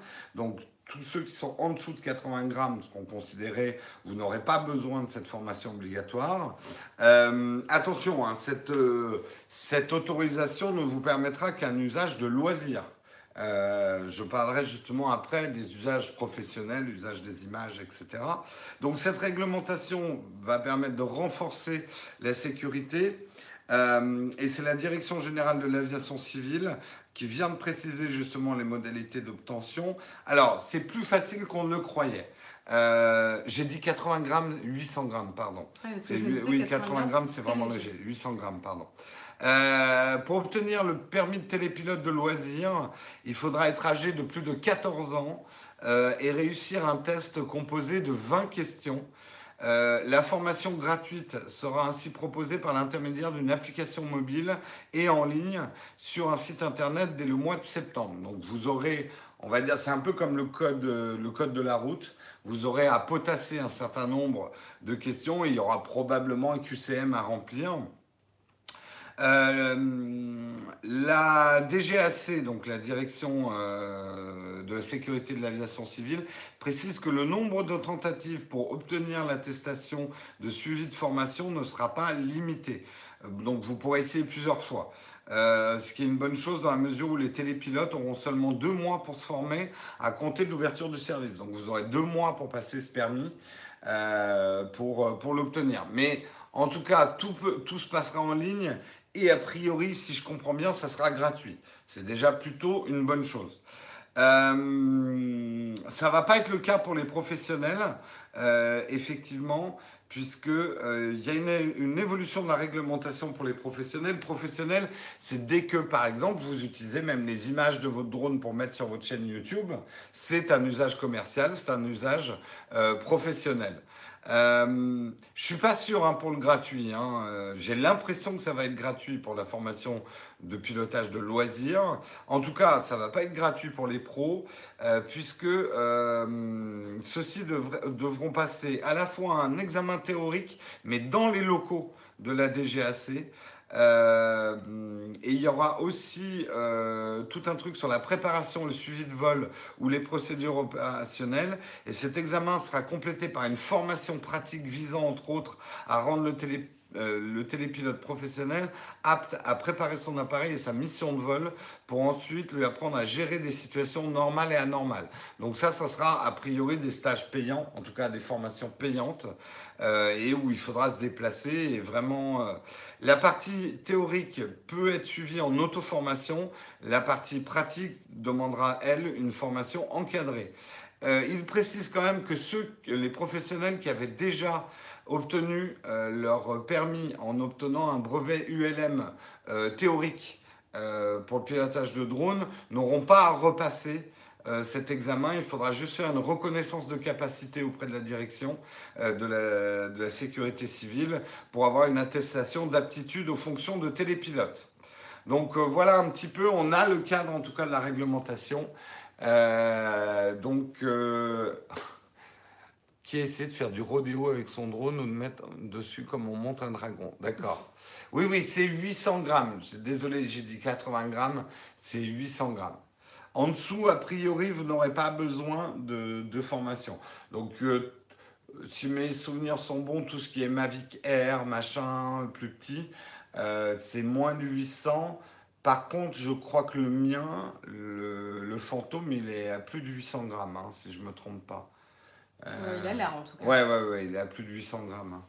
tous ceux qui sont en dessous de 80 grammes seront considérés, vous n'aurez pas besoin de cette formation obligatoire. Euh, attention, hein, cette, euh, cette autorisation ne vous permettra qu'un usage de loisir. Euh, je parlerai justement après des usages professionnels, usage des images, etc. Donc cette réglementation va permettre de renforcer la sécurité. et c'est la Direction générale de l'aviation civile qui vient de préciser justement les modalités d'obtention. Alors, c'est plus facile qu'on ne le croyait. Euh, j'ai dit 80 grammes, 800 grammes, pardon. oui, 80 grammes, c'est vraiment léger. 800 grammes, pardon. Euh, pour obtenir le permis de télépilote de loisir, il faudra être âgé de plus de 14 ans euh, et réussir un test composé de 20 questions euh, la formation gratuite sera ainsi proposée par l'intermédiaire d'une application mobile et en ligne sur un site internet dès le mois de septembre. Donc vous aurez, on va dire, c'est un peu comme le code, le code de la route. Vous aurez à potasser un certain nombre de questions et il y aura probablement un QCM à remplir. Euh, la DGAC, donc la direction euh, de la sécurité de l'aviation civile, précise que le nombre de tentatives pour obtenir l'attestation de suivi de formation ne sera pas limité. Euh, donc vous pourrez essayer plusieurs fois. ce qui est une bonne chose dans la mesure où les télépilotes auront seulement deux mois pour se former à compter de l'ouverture du service. Donc vous aurez deux mois pour passer ce permis pour, pour l'obtenir. Mais en tout cas, tout, tout se passera en ligne et a priori, si je comprends bien, ça sera gratuit. C'est déjà plutôt une bonne chose. Euh, ça va pas être le cas pour les professionnels, euh, effectivement, puisque euh, il y a une, une, évolution de la réglementation pour les professionnels. Professionnels, c'est dès que, par exemple, vous utilisez même les images de votre drone pour mettre sur votre chaîne YouTube, c'est un usage commercial, c'est un usage euh, professionnel. Euh, je suis pas sûr hein, pour le gratuit. Hein. Euh, j'ai l'impression que ça va être gratuit pour la formation de pilotage de loisirs. En tout cas, ça va pas être gratuit pour les pros, euh, puisque euh, ceux-ci devront passer à la fois un examen théorique, mais dans les locaux de la DGAC. Euh, et il y aura aussi euh, tout un truc sur la préparation, le suivi de vol ou les procédures opérationnelles. Et cet examen sera complété par une formation pratique visant entre autres à rendre le télé euh, le télépilote professionnel apte à préparer son appareil et sa mission de vol pour ensuite lui apprendre à gérer des situations normales et anormales. Donc ça, ça sera a priori des stages payants, en tout cas des formations payantes, euh, et où il faudra se déplacer. Et vraiment, euh, la partie théorique peut être suivie en auto-formation, la partie pratique demandera, elle, une formation encadrée. il précise quand même que ceux, les professionnels qui avaient déjà obtenu euh, leur permis en obtenant un brevet ULM euh, théorique euh, pour le pilotage de drone n'auront pas à repasser cet examen. Il faudra juste faire une reconnaissance de capacité auprès de la direction de, la, sécurité civile pour avoir une attestation d'aptitude aux fonctions de télépilote. Donc voilà un petit peu, on a le cadre en tout cas de la réglementation. donc qui essaie de faire du rodéo avec son drone ou de mettre dessus comme on monte un dragon. D'accord. (laughs) Oui, oui, c'est 800 grammes. Désolé, j'ai dit 80 grammes. C'est 800 grammes. En dessous, a priori, vous n'aurez pas besoin de, formation. Donc, euh, si mes souvenirs sont bons, tout ce qui est Mavic Air, machin, plus petit, euh, c'est moins de 800. Par contre, je crois que le mien, le, fantôme, il est à plus de 800 grammes, hein, si je ne me trompe pas il a l'air en tout cas. Ouais, ouais, ouais, il a plus de 800 grammes. Hein.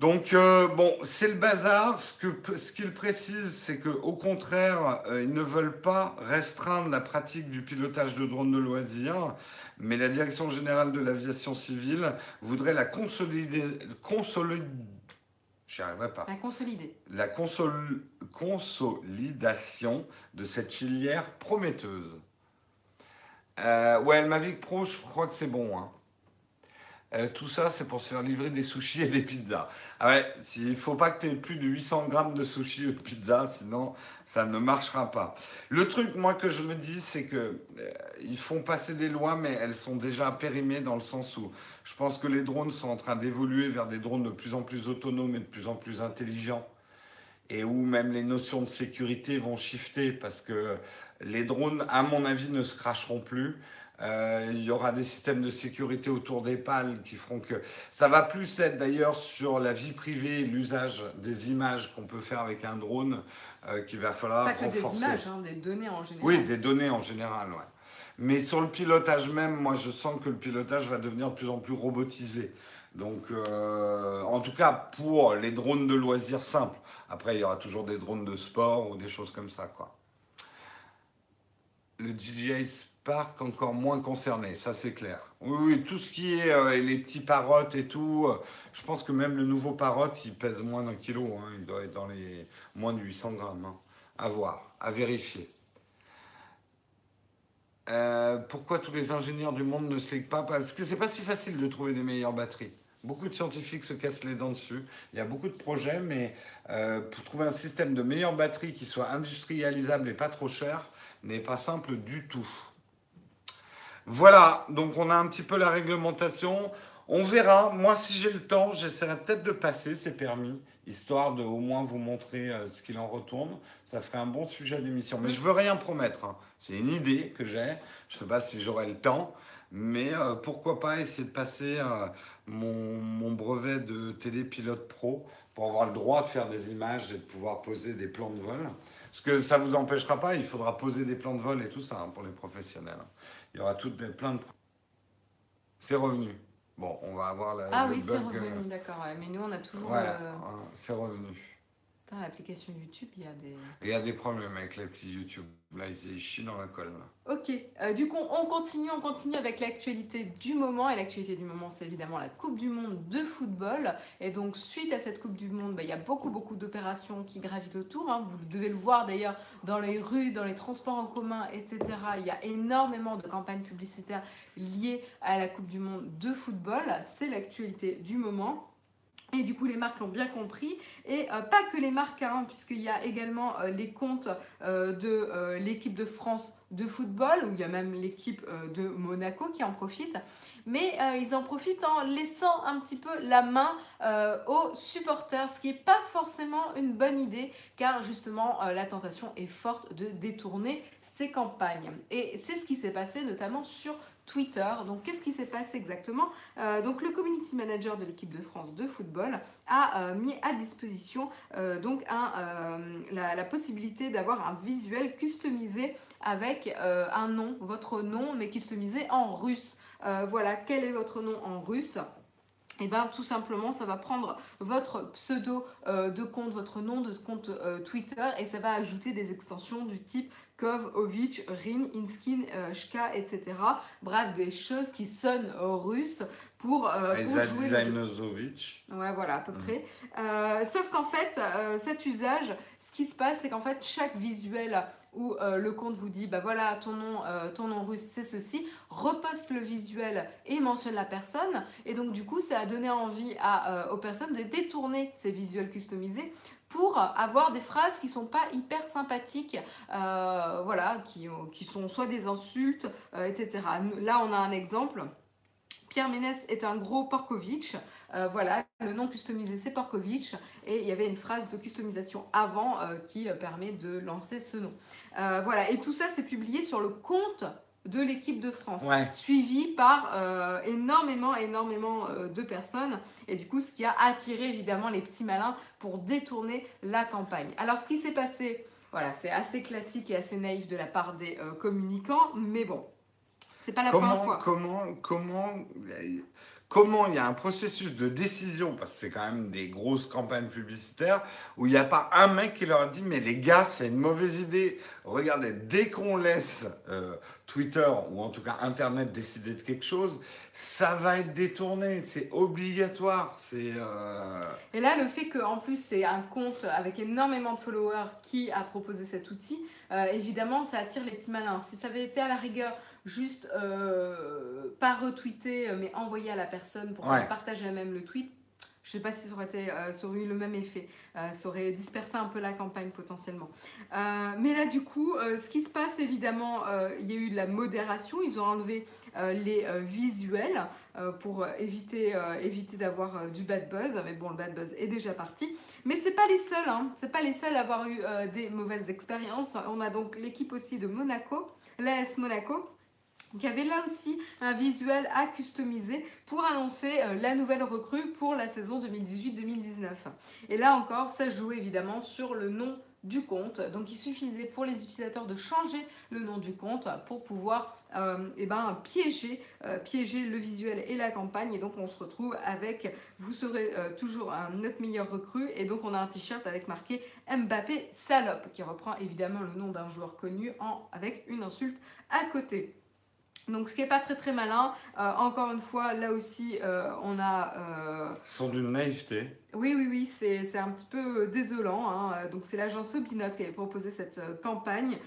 Donc, euh, bon, c'est le bazar. Ce qu'il ce qu'il précise, c'est qu'au contraire, euh, ils ne veulent pas restreindre la pratique du pilotage de drones de loisirs, mais la Direction générale de l'aviation civile voudrait la consolider. consolider J'y arriverai pas. La consolider. La consol, consolidation de cette filière prometteuse. Euh, ouais, le Mavic Pro, je crois que c'est bon. Hein. Euh, tout ça, c'est pour se faire livrer des sushis et des pizzas. Ah ouais, il faut pas que tu aies plus de 800 grammes de sushis ou de pizza, sinon ça ne marchera pas. Le truc, moi, que je me dis, c'est que euh, font passer des lois, mais elles sont déjà périmées dans le sens où je pense que les drones sont en train d'évoluer vers des drones de plus en plus autonomes et de plus en plus intelligents et où même les notions de sécurité vont shifter parce que les drones, à mon avis, ne se cracheront plus. Euh, il y aura des systèmes de sécurité autour des pales qui feront que ça va plus être d'ailleurs sur la vie privée, l'usage des images qu'on peut faire avec un drone euh, qu'il va falloir Pas que des images, hein, des données en général. Oui, des données en général, ouais. Mais sur le pilotage même, moi je sens que le pilotage va devenir de plus en plus robotisé. Donc, euh, en tout cas, pour les drones de loisirs simples. Après, il y aura toujours des drones de sport ou des choses comme ça, quoi. Le DJI Spark encore moins concerné, ça c'est clair. Oui, tout ce qui est euh, les petits parottes et tout, euh, je pense que même le nouveau parotte, il pèse moins d'un kilo, hein. il doit être dans les moins de 800 grammes. Hein. À voir, à vérifier. pourquoi tous les ingénieurs du monde ne se liguent pas? Parce que c'est pas si facile de trouver des meilleures batteries. Beaucoup de scientifiques se cassent les dents dessus. Il y a beaucoup de projets, mais euh, pour trouver un système de meilleure batterie qui soit industrialisable et pas trop cher n'est pas simple du tout. Voilà, donc on a un petit peu la réglementation. On verra. Moi, si j'ai le temps, j'essaierai peut-être de passer ces permis, histoire de au moins vous montrer euh, ce qu'il en retourne. Ça ferait un bon sujet d'émission. Mais je veux rien promettre. Hein. C'est une idée que j'ai. Je ne sais pas si j'aurai le temps. Mais euh, pourquoi pas essayer de passer euh, mon, brevet de télépilote pro pour avoir le droit de faire des images et de pouvoir poser des plans de vol. Parce que ça ne vous empêchera pas, il faudra poser des plans de vol et tout ça hein, pour les professionnels. Il y aura toutes des, plein de... C'est revenu. Bon, on va avoir la, ah oui, c'est revenu, euh, d'accord. Mais nous, on a toujours... c'est revenu l'application YouTube, il y a des. Il y a des problèmes avec l'appli YouTube. Là, ils chient dans la colle. Ok. Euh, du coup, on continue, on continue avec l'actualité du moment. Et l'actualité du moment, c'est évidemment la Coupe du Monde de football. Et donc, suite à cette Coupe du Monde, bah, il y a beaucoup, beaucoup d'opérations qui gravitent autour. Hein. Vous devez le voir d'ailleurs dans les rues, dans les transports en commun, etc. Il y a énormément de campagnes publicitaires liées à la Coupe du Monde de football. C'est l'actualité du moment. Et du coup, les marques l'ont bien compris. Et euh, pas que les marques, hein, puisqu'il y a également euh, les comptes euh, de l'équipe de France de football, où il y a même l'équipe de Monaco qui en profite. Mais ils en profitent en laissant un petit peu la main aux supporters, ce qui n'est pas forcément une bonne idée, car justement, la tentation est forte de détourner ces campagnes. Et c'est ce qui s'est passé notamment sur Twitter. Donc, qu'est-ce qui s'est passé exactement? Euh, Donc, le community manager de l'équipe de France de football a euh, mis à disposition euh, donc la, possibilité d'avoir un visuel customisé avec un nom, votre nom, mais customisé en russe. voilà, quel est votre nom en russe? Et eh bien tout simplement ça va prendre votre pseudo de compte, votre nom de compte Twitter et ça va ajouter des extensions du type Kov, Ovich, Rin, Inskin, euh, Shka, etc. Bref, des choses qui sonnent russes pour, euh, pour jouer Ouais, voilà, à peu mm. près. Euh, sauf qu'en fait, cet usage, ce qui se passe, c'est qu'en fait, chaque visuel où le compte vous dit, bah voilà, ton nom, ton nom russe, c'est ceci, reposte le visuel et mentionne la personne. Et donc, du coup, ça a donné envie à, aux personnes de détourner ces visuels customisés pour avoir des phrases qui sont pas hyper sympathiques, euh, voilà, qui, qui, sont soit des insultes, euh, etc. Là, on a un exemple. Pierre Ménès est un gros Porkovitch. Euh, voilà, le nom customisé c'est Porkovitch et il y avait une phrase de customisation avant qui permet de lancer ce nom. voilà, et tout ça c'est publié sur le compte de l'équipe de France, suivi par euh, énormément, énormément euh, de personnes. Et du coup, ce qui a attiré évidemment les petits malins pour détourner la campagne. Alors, ce qui s'est passé, voilà, c'est assez classique et assez naïf de la part des euh, communicants, mais bon, c'est pas la première fois. Comment, comment, comment il y a un processus de décision, parce que c'est quand même des grosses campagnes publicitaires, où il n'y a pas un mec qui leur dit, mais les gars, c'est une mauvaise idée. Regardez, dès qu'on laisse euh, Twitter, ou en tout cas Internet, décider de quelque chose, ça va être détourné, c'est obligatoire. C'est, euh, Et là, le fait qu'en plus, c'est un compte avec énormément de followers qui a proposé cet outil, euh, évidemment, ça attire les petits malins. Si ça avait été à la rigueur juste euh, pas retweeter, mais envoyer à la personne pour qu'elle partage elle-même le tweet, je ne sais pas si ça aurait, été, euh, ça aurait eu le même effet. Euh, ça aurait dispersé un peu la campagne potentiellement. mais là, du coup, ce qui se passe, évidemment, il y a eu de la modération. Ils ont enlevé les visuels pour éviter, éviter d'avoir du bad buzz. Mais bon, le bad buzz est déjà parti. Mais ce pas les seuls. Hein. Ce pas les seuls à avoir eu des mauvaises expériences. On a donc l'équipe aussi de Monaco, l'AS Monaco il y avait là aussi un visuel à customiser pour annoncer euh, la nouvelle recrue pour la saison 2018-2019. Et là encore, ça jouait évidemment sur le nom du compte. Donc il suffisait pour les utilisateurs de changer le nom du compte pour pouvoir euh, eh ben, piéger, euh, piéger le visuel et la campagne. Et donc on se retrouve avec vous serez toujours notre meilleur recrue. Et donc on a un t-shirt avec marqué Mbappé salope qui reprend évidemment le nom d'un joueur connu avec une insulte à côté. Donc ce qui n'est pas très très malin. Euh, encore une fois, là aussi, euh, on a... Euh... Sans d'une naïveté. Oui, oui, oui, c'est un petit peu désolant. Hein. Donc c'est l'agence Obinote qui avait proposé cette euh, campagne.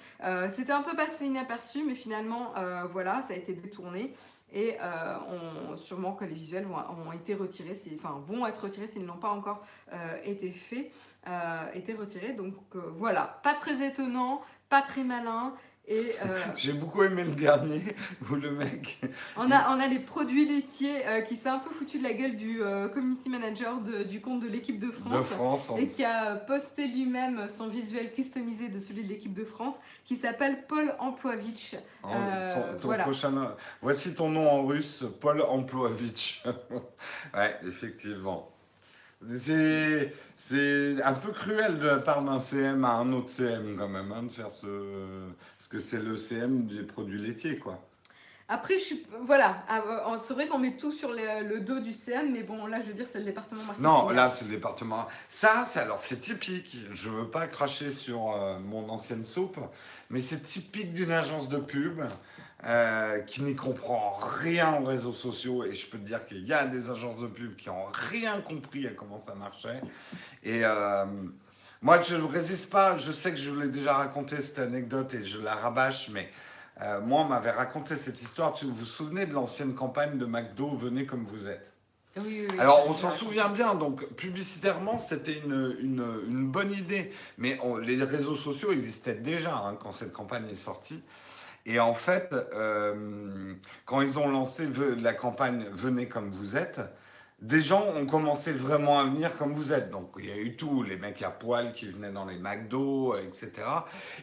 C'était un peu passé inaperçu, mais finalement, voilà, ça a été détourné. Et on, sûrement que les visuels vont, ont été retirés, enfin vont être retirés s'ils n'ont pas encore été faits, été retirés. Donc voilà, pas très étonnant, pas très malin. Et euh, (laughs) J'ai beaucoup aimé le dernier (laughs) où le mec. (laughs) on, a, on a les produits laitiers euh, qui s'est un peu foutu de la gueule du euh, community manager du compte de l'équipe de France. Et qui a posté lui-même son visuel customisé de celui de l'équipe de France qui s'appelle Paul Emploivitch. Oh, voilà. Voici ton nom en russe, Paul Emploivitch. ouais, effectivement. C'est. C'est un peu cruel de la part d'un CM à un autre CM quand même, hein, de faire ce que c'est le CM des produits laitiers, quoi. Après, je suis. Voilà, ah, euh, c'est vrai qu'on met tout sur le, dos du CM, mais bon, là, je veux dire, c'est le département marketing. Non, là, c'est le département. Ça, c'est alors, c'est typique. Je veux pas cracher sur euh, mon ancienne soupe, mais c'est typique d'une agence de pub. Euh, qui n'y comprend rien aux réseaux sociaux et je peux te dire qu'il y a des agences de pub qui ont rien compris à comment ça marchait et moi, je ne résiste pas. Je sais que je vous l'ai déjà raconté cette anecdote et je la rabâche, mais euh, moi, on m'avait raconté cette histoire. Vous vous souvenez de l'ancienne campagne de McDo? Venez comme vous êtes oui, oui, Alors, on s'en souvient bien. Donc, publicitairement, c'était une, une, une, bonne idée. Mais les réseaux sociaux existaient déjà hein, quand cette campagne est sortie. Et en fait, euh, quand ils ont lancé la campagne Venez comme vous êtes, des gens ont commencé vraiment à venir comme vous êtes. Donc il y a eu tout, les mecs à poil qui venaient dans les McDo, etc.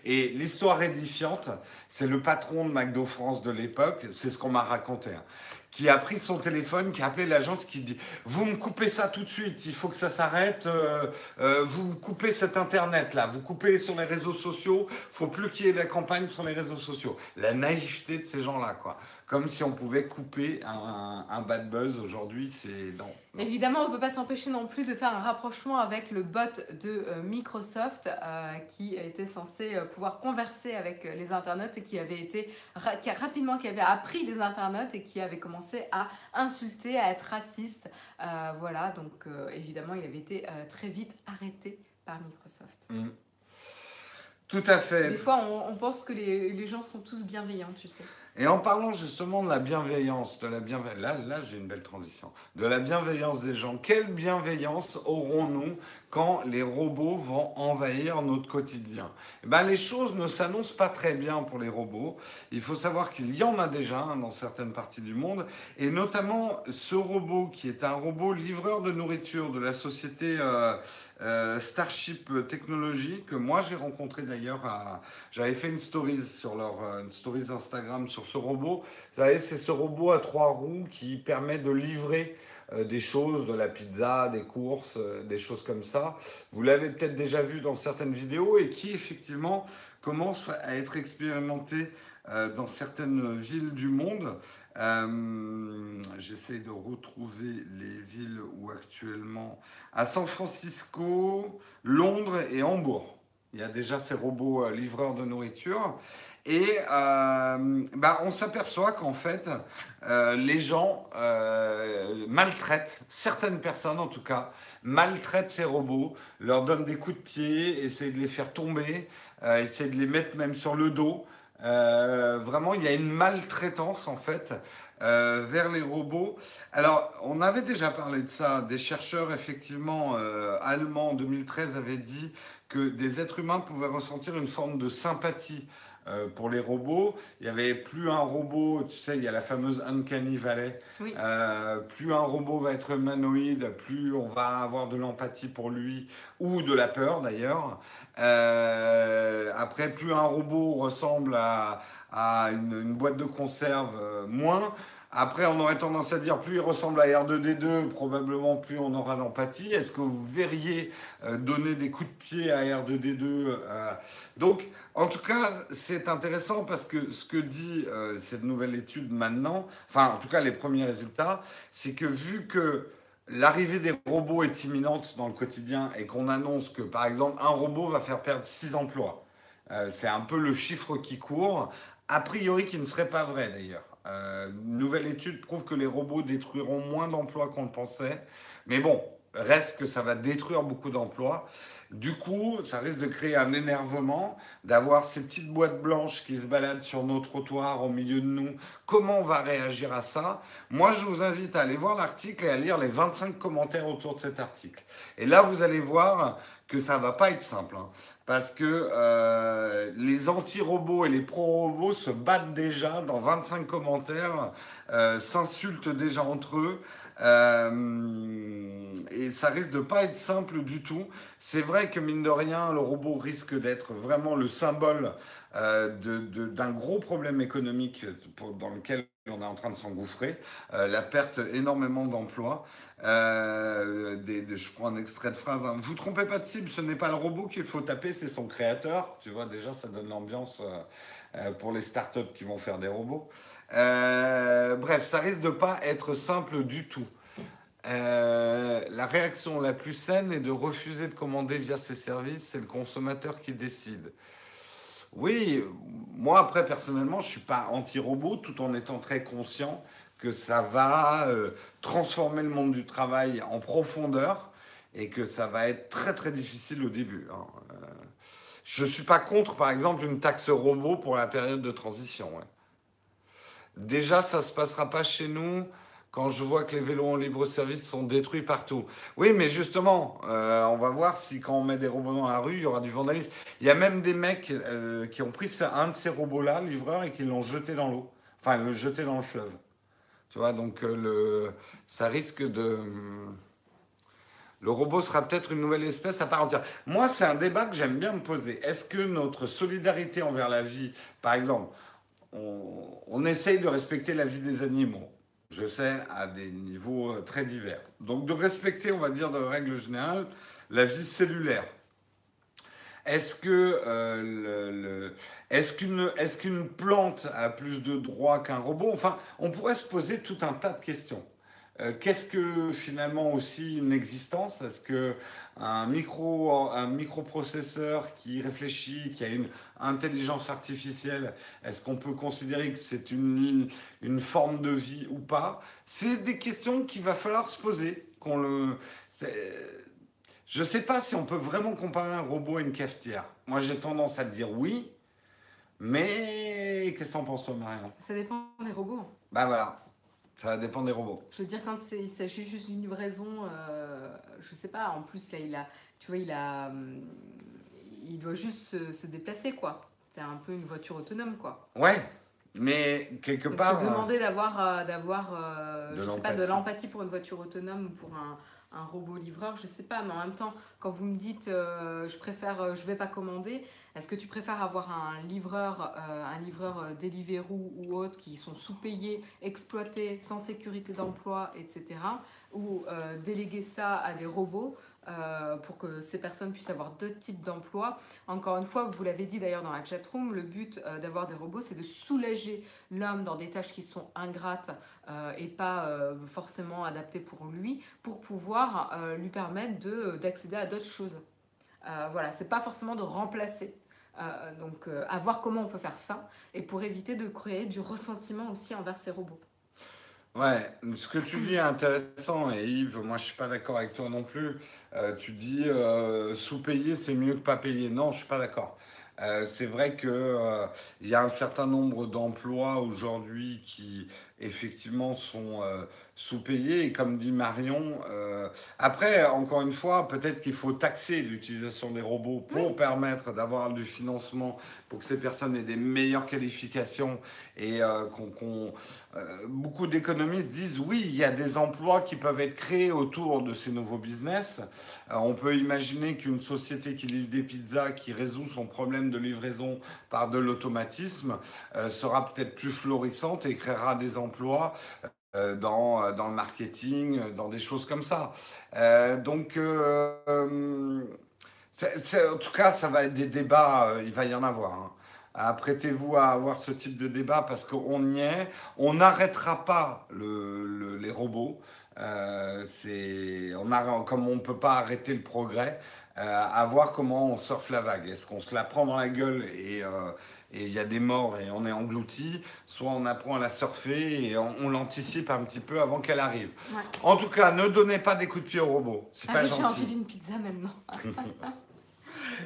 Et l'histoire édifiante, c'est le patron de McDo France de l'époque, c'est ce qu'on m'a raconté. Hein, qui a pris son téléphone, qui a appelé l'agence, qui dit Vous me coupez ça tout de suite, il faut que ça s'arrête, euh, euh, vous coupez cet internet là, vous coupez sur les réseaux sociaux, faut plus qu'il y ait la campagne sur les réseaux sociaux. La naïveté de ces gens-là, quoi comme si on pouvait couper un, bad buzz aujourd'hui, c'est non, Évidemment, on ne peut pas s'empêcher non plus de faire un rapprochement avec le bot de euh, Microsoft euh, qui était censé euh, pouvoir converser avec les internautes et qui avait été qui rapidement qui avait appris des internautes et qui avait commencé à insulter, à être raciste. voilà, donc évidemment, il avait été très vite arrêté par Microsoft. Mmh. Tout à fait. Des fois, on, on pense que les, les gens sont tous bienveillants, tu sais. Et en parlant justement de la bienveillance, de la bienveillance, là, là j'ai une belle transition, de la bienveillance des gens, quelle bienveillance aurons-nous quand les robots vont envahir notre quotidien eh ben, Les choses ne s'annoncent pas très bien pour les robots. Il faut savoir qu'il y en a déjà hein, dans certaines parties du monde, et notamment ce robot qui est un robot livreur de nourriture de la société euh, euh, Starship Technology, que moi j'ai rencontré d'ailleurs, j'avais fait une story sur leur euh, une stories Instagram sur ce robot. Vous savez, c'est ce robot à trois roues qui permet de livrer des choses, de la pizza, des courses, euh, des choses comme ça. Vous l'avez peut-être déjà vu dans certaines vidéos et qui effectivement commence à être expérimenté euh, dans certaines villes du monde. J'essaie de retrouver les villes où actuellement, à San Francisco, Londres et Hambourg. Il y a déjà ces robots livreurs de nourriture. Et euh, bah, on s'aperçoit qu'en fait, euh, les gens euh, maltraitent, certaines personnes en tout cas, maltraitent ces robots, leur donnent des coups de pied, essaient de les faire tomber, essaient de les mettre même sur le dos. vraiment, il y a une maltraitance en fait vers les robots. Alors, on avait déjà parlé de ça. Des chercheurs, effectivement, allemands en 2013 avaient dit que des êtres humains pouvaient ressentir une forme de sympathie euh, pour les robots. Il n'y avait plus un robot, tu sais, il y a la fameuse Uncanny Valley. Euh, plus un robot va être humanoïde, plus on va avoir de l'empathie pour lui, ou de la peur d'ailleurs. Euh, après, plus un robot ressemble à, une, boîte de conserve, moins. Après, on aurait tendance à dire plus il ressemble à R2D2, probablement plus on aura d'empathie. Est-ce que vous verriez donner des coups de pied à R2D2 Donc, en tout cas, c'est intéressant parce que ce que dit euh, cette nouvelle étude maintenant, enfin en tout cas les premiers résultats, c'est que vu que l'arrivée des robots est imminente dans le quotidien et qu'on annonce que par exemple un robot va faire perdre 6 emplois, euh, c'est un peu le chiffre qui court, a priori qui ne serait pas vrai d'ailleurs. Euh, nouvelle étude prouve que les robots détruiront moins d'emplois qu'on le pensait, mais bon, reste que ça va détruire beaucoup d'emplois. Du coup, ça risque de créer un énervement, d'avoir ces petites boîtes blanches qui se baladent sur nos trottoirs au milieu de nous. Comment on va réagir à ça? Moi, je vous invite à aller voir l'article et à lire les 25 commentaires autour de cet article. Et là, vous allez voir que ça ne va pas être simple. Hein, parce que euh, les anti-robots et les pro-robots se battent déjà dans 25 commentaires, euh, s'insultent déjà entre eux. Euh, et ça risque de pas être simple du tout. C'est vrai que mine de rien, le robot risque d'être vraiment le symbole euh, d'un gros problème économique dans lequel on est en train de s'engouffrer, euh, la perte énormément d'emplois. Je prends un extrait de phrase. Hein. Vous trompez pas de cible, ce n'est pas le robot qu'il faut taper, c'est son créateur. Tu vois, déjà, ça donne l'ambiance pour les startups qui vont faire des robots. Euh, bref, ça risque de pas être simple du tout. Euh, la réaction la plus saine est de refuser de commander via ces services, c'est le consommateur qui décide. Oui, moi après personnellement, je suis pas anti-robot tout en étant très conscient que ça va euh, transformer le monde du travail en profondeur et que ça va être très très difficile au début. Hein. je ne suis pas contre par exemple une taxe robot pour la période de transition. Déjà, ça ne se passera pas chez nous quand je vois que les vélos en libre service sont détruits partout. Oui, mais justement, euh, on va voir si quand on met des robots dans la rue, il y aura du vandalisme. Il y a même des mecs euh, qui ont pris un de ces robots-là, livreurs, et qui l'ont jeté dans l'eau. Enfin, le jeté dans le fleuve. Tu vois, donc euh, le, ça risque de. Le robot sera peut-être une nouvelle espèce à part entière. Moi, c'est un débat que j'aime bien me poser. Est-ce que notre solidarité envers la vie, par exemple, on, essaye de respecter la vie des animaux? Je sais, à des niveaux euh, très divers. Donc de respecter, on va dire de règle générale, la vie cellulaire. Est-ce que euh, est-ce qu'une est plante a plus de droits qu'un robot? Enfin, on pourrait se poser tout un tas de questions. Euh, qu'est-ce que finalement aussi une existence? Est-ce que un micro, un microprocesseur qui réfléchit, qui a une intelligence artificielle, est-ce qu'on peut considérer que c'est une, une forme de vie ou pas? C'est des questions qu'il va falloir se poser. Le, je ne sais pas si on peut vraiment comparer un robot à une cafetière. Moi, j'ai tendance à dire oui, mais qu'est-ce que t'en penses, toi, Marion? Ça dépend des robots. Bah voilà. Ça dépend des robots. Je veux dire, quand il s'agit juste d'une livraison, euh, je sais pas, en plus, là, il a, tu vois, il a, hum, il doit juste se, déplacer, quoi. C'est un peu une voiture autonome, quoi. Ouais, mais quelque part. Se demander d'avoir, euh, d'avoir, euh, je sais pas, de l'empathie pour une voiture autonome ou pour un, un robot livreur, je sais pas, mais en même temps, quand vous me dites euh, je préfère, euh, je vais pas commander, est-ce que tu préfères avoir un livreur, euh, un livreur Deliveroo ou autre qui sont sous-payés, exploités, sans sécurité d'emploi, etc., ou déléguer ça à des robots euh, pour que ces personnes puissent avoir d'autres types d'emplois? Encore une fois, vous l'avez dit d'ailleurs dans la chatroom, le but euh, d'avoir des robots, c'est de soulager l'homme dans des tâches qui sont ingrates euh, et pas forcément adaptées pour lui, pour pouvoir lui permettre d'accéder à d'autres choses. Voilà, c'est pas forcément de remplacer. donc, à voir comment on peut faire ça et pour éviter de créer du ressentiment aussi envers ces robots. Ouais, ce que tu dis est intéressant et Yves, moi je suis pas d'accord avec toi non plus. Euh, tu dis euh, sous-payer c'est mieux que pas payer. Non, je suis pas d'accord. Euh, c'est vrai que il y a un certain nombre d'emplois aujourd'hui qui effectivement sont sous-payés et comme dit Marion, après encore une fois peut-être qu'il faut taxer l'utilisation des robots pour permettre d'avoir du financement pour que ces personnes aient des meilleures qualifications et euh, qu'on, euh, beaucoup d'économistes disent oui, il y a des emplois qui peuvent être créés autour de ces nouveaux business. Euh, on peut imaginer qu'une société qui livre des pizzas, qui résout son problème de livraison par de l'automatisme, sera peut-être plus florissante et créera des emplois. Dans, dans le marketing, dans des choses comme ça. donc, en tout cas, ça va être des débats, euh, il va y en avoir. Hein. Apprêtez-vous à avoir ce type de débat parce qu'on y est. On n'arrêtera pas les robots. Euh, on comme on ne peut pas arrêter le progrès, euh, à voir comment on surfe la vague. Est-ce qu'on se la prend dans la gueule et il y a des morts et on est englouti, soit on apprend à la surfer et on, l'anticipe un petit peu avant qu'elle arrive. En tout cas, ne donnez pas des coups de pied aux robots. C'est ah, pas gentil. J'ai envie d'une pizza maintenant. (laughs)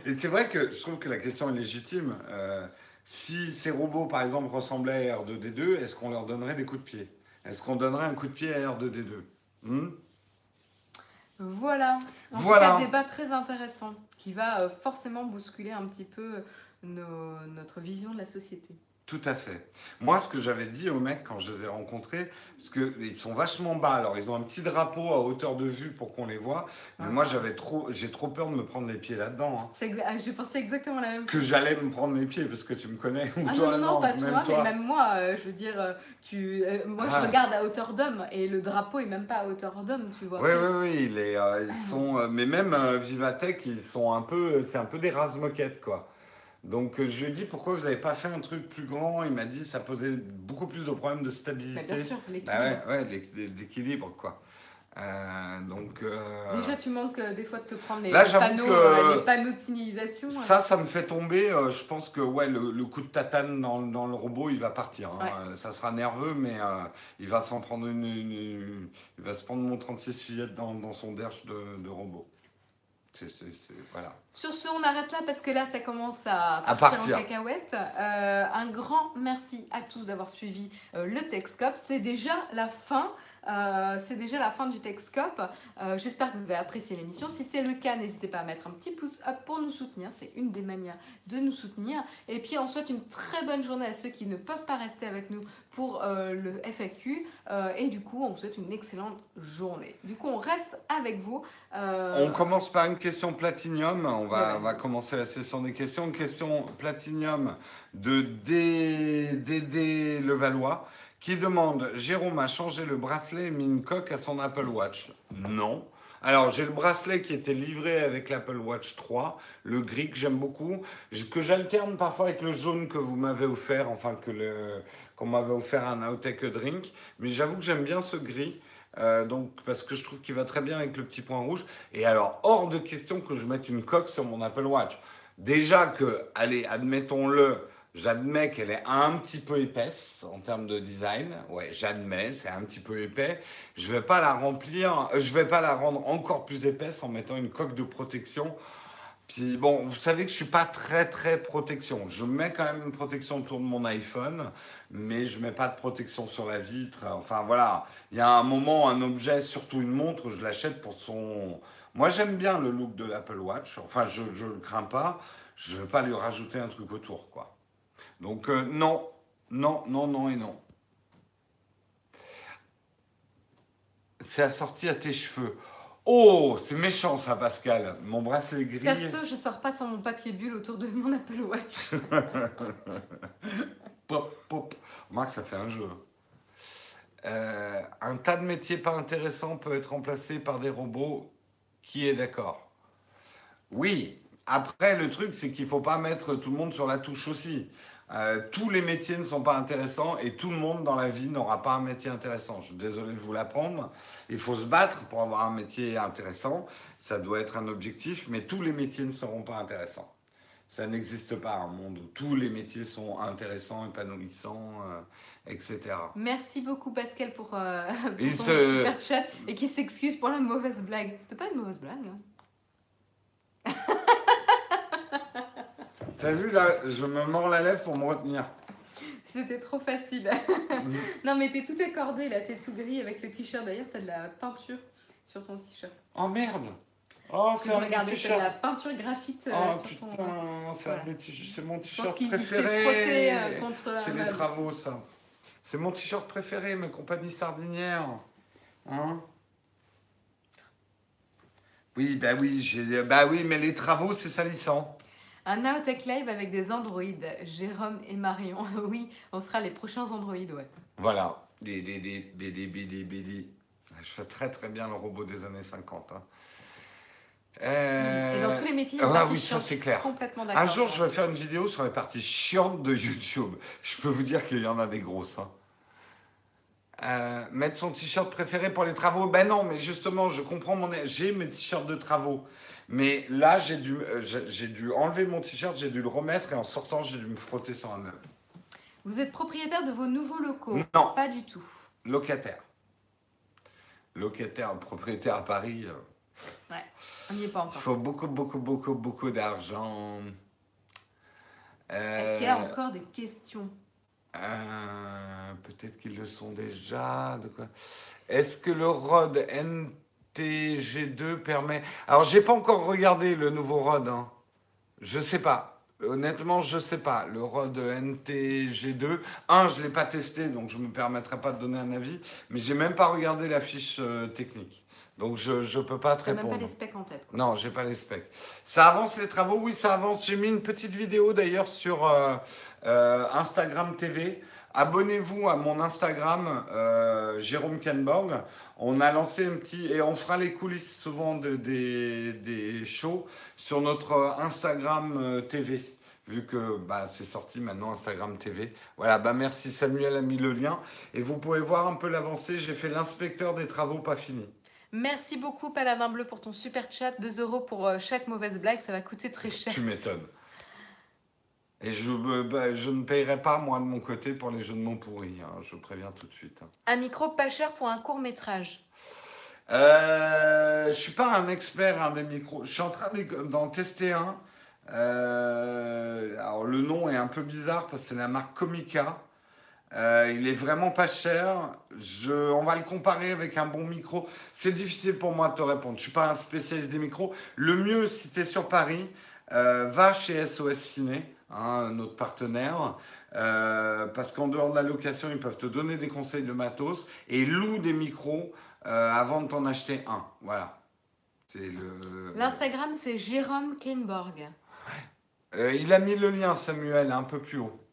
Et c'est vrai que je trouve que la question est légitime. Euh, si ces robots, par exemple, ressemblaient à R2D2, est-ce qu'on leur donnerait des coups de pied? Est-ce qu'on donnerait un coup de pied à R2D2 hmm? Voilà. En voilà. un débat très intéressant qui va euh, forcément bousculer un petit peu notre vision de la société. Tout à fait. Moi, ce que j'avais dit aux mecs quand je les ai rencontrés, parce qu'ils sont vachement bas, alors ils ont un petit drapeau à hauteur de vue pour qu'on les voit, mais moi j'avais trop, j'ai trop peur de me prendre les pieds là-dedans. Hein. J'ai pensé exactement la même chose. Que j'allais me prendre les pieds, parce que tu me connais. ah non, non, pas toi, mais même moi, euh, je veux dire, euh, tu, euh, moi je ah. regarde à hauteur d'homme, et le drapeau est même pas à hauteur d'homme, tu vois. Oui, oui, oui, ils sont, mais même Vivatech, ils sont un peu, c'est un peu des rases-moquettes, quoi. Donc euh, je lui ai dit pourquoi vous n'avez pas fait un truc plus grand? Il m'a dit ça posait beaucoup plus de problèmes de stabilité. bien sûr, l'équilibre. Bah ouais, ouais l'équilibre quoi. Euh, donc, euh, Déjà, tu manques des fois de te prendre les, panneaux, les panneaux de signalisation. Ça, ça me fait tomber. je pense que ouais, le, coup de tatane dans, dans, le robot, il va partir. Hein. ça sera nerveux, mais il va s'en prendre une, Il va se prendre mon 36 fillettes dans, dans son derche de, de robot. Voilà. Sur ce, on arrête là parce que là, ça commence à À partir, en cacahuète. Euh, un grand merci à tous d'avoir suivi euh, le Texcope. C'est déjà la fin. Euh, c'est déjà la fin du Texcope. Euh, J'espère que vous avez apprécié l'émission. Si c'est le cas, n'hésitez pas à mettre un petit pouce up pour nous soutenir. C'est une des manières de nous soutenir. Et puis, on souhaite une très bonne journée à ceux qui ne peuvent pas rester avec nous pour euh, le FAQ. Et du coup, on vous souhaite une excellente journée. Du coup, on reste avec vous. On commence par une question platinium. On va, Ouais. on va commencer la session des questions. Une question platinium de Dédé Levallois qui demande Jérôme a changé le bracelet et mis une coque à son Apple Watch. Non. Alors, j'ai le bracelet qui était livré avec l'Apple Watch 3, le gris que j'aime beaucoup, que j'alterne parfois avec le jaune que vous m'avez offert, enfin que qu'on m'avait offert un Now Take a Drink. Mais j'avoue que j'aime bien ce gris. euh, donc, parce que je trouve qu'il va très bien avec le petit point rouge. Et alors, hors de question que je mette une coque sur mon Apple Watch. Déjà que, allez, admettons-le, j'admets qu'elle est un petit peu épaisse en termes de design. Ouais, j'admets, c'est un petit peu épais. Je vais pas la remplir, euh, je vais pas la rendre encore plus épaisse en mettant une coque de protection. Puis bon, vous savez que je suis pas très très protection. Je mets quand même une protection autour de mon iPhone, mais je mets pas de protection sur la vitre. Enfin voilà, il y a un moment, un objet, surtout une montre, je l'achète pour son. Moi j'aime bien le look de l'Apple Watch. Enfin, je je le crains pas. Je vais pas lui rajouter un truc autour, quoi. Donc euh, non, non, non, non et non. C'est assorti à tes cheveux. Oh, c'est méchant ça, Pascal. Mon bracelet gris. Perso, je sors pas sans mon papier bulle autour de mon Apple Watch. (laughs) Pop, pop. Remarque, ça fait un jeu. Euh, un tas de métiers pas intéressants peut être remplacé par des robots. Qui est d'accord? Oui. Après, le truc, c'est qu'il faut pas mettre tout le monde sur la touche aussi. Euh, tous les métiers ne sont pas intéressants et tout le monde dans la vie n'aura pas un métier intéressant. Je suis désolé de vous l'apprendre. Il faut se battre pour avoir un métier intéressant. Ça doit être un objectif, mais tous les métiers ne seront pas intéressants. Ça n'existe pas un monde où tous les métiers sont intéressants, épanouissants, euh, etc. Merci beaucoup Pascal pour, euh, pour se- super chat et qui s'excuse pour la mauvaise blague. C'était pas une mauvaise blague. hein. (laughs) T'as vu là, je me mords la lèvre pour me retenir. C'était trop facile. (laughs) non mais t'es tout accordé là, t'es tout gris avec le t-shirt. D'ailleurs t'as de la peinture sur ton t-shirt. Oh merde Oh, c'est un de la t-shirt. peinture graphite euh, Oh ton... putain, c'est un Voilà. petit- c'est mon t-shirt préféré. euh, contre C'est les travaux, ça. C'est mon t-shirt préféré, ma compagnie sardinière. Hein? Oui, bah oui, j'ai, bah oui, mais les travaux, c'est salissant. Un Naotech Live avec des androïdes, Jérôme et Marion. (laughs) oui, on sera les prochains androïdes, ouais. Voilà, des BD, BD, BD, BD. Je fais très très bien le robot des années 50. Hein. Et dans euh, tous les métiers, il y a ah, oui, ça c'est clair. Complètement d'accord. Un jour, je vais faire une vidéo sur les parties chiantes de YouTube. Je peux vous dire qu'il y en a des grosses. Hein. Euh, mettre son t-shirt préféré pour les travaux. Ben non, mais justement, je comprends mon. J'ai mes t-shirts de travaux. Mais là, j'ai dû, euh, j'ai dû enlever mon t-shirt, j'ai dû le remettre et en sortant, j'ai dû me frotter sur un meuble. Vous êtes propriétaire de vos nouveaux locaux Non. Pas du tout. Locataire. Locataire, propriétaire à Paris. euh, On n'y est pas Il encore. faut beaucoup, beaucoup, beaucoup, beaucoup d'argent. Est-ce qu'il y a encore des questions Euh, Peut-être qu'ils le sont déjà. Est-ce que le ROD NTG2 permet. Alors, j'ai pas encore regardé le nouveau ROD. hein. Je sais pas. Honnêtement, je sais pas. Le ROD NTG2. Un, je l'ai pas testé, donc je me permettrai pas de donner un avis. Mais j'ai même pas regardé la fiche euh, technique. Donc, je je peux pas te T'as même répondre. pas les specs en tête. quoi. Non, j'ai pas les specs. Ça avance les travaux, oui, ça avance. J'ai mis une petite vidéo d'ailleurs sur euh, euh, Instagram TV. Abonnez-vous à mon Instagram, euh, Jérôme Kenborg. On a lancé un petit. Et on fera les coulisses souvent de- des, des shows sur notre Instagram euh, TV. Vu que bah, c'est sorti maintenant Instagram TV. Voilà, bah merci Samuel a mis le lien. Et vous pouvez voir un peu l'avancée. J'ai fait l'inspecteur des travaux pas finis. Merci beaucoup, Paladin Bleu, pour ton super chat. 2 euros pour euh, chaque mauvaise blague. Ça va coûter très cher. Tu m'étonnes. Et je, bah, je ne payerai pas, moi, de mon côté, pour les jeux de mots pourris. hein, je préviens tout de suite. hein. Un micro pas cher pour un court métrage. euh, Je suis pas un expert hein, des micros. Je suis en train d'en tester un. Euh, alors le nom est un peu bizarre parce que c'est la marque Comica. Euh, il est vraiment pas cher. Je, on va le comparer avec un bon micro. C'est difficile pour moi de te répondre. Je suis pas un spécialiste des micros. Le mieux, si tu es sur Paris, euh, va chez SOS Ciné, hein, notre partenaire. Euh, parce qu'en dehors de la location, ils peuvent te donner des conseils de matos et loue des micros avant de t'en acheter un. Voilà. L'Instagram, c'est Jérôme Kainborg. il a mis le lien, Samuel, un peu plus haut.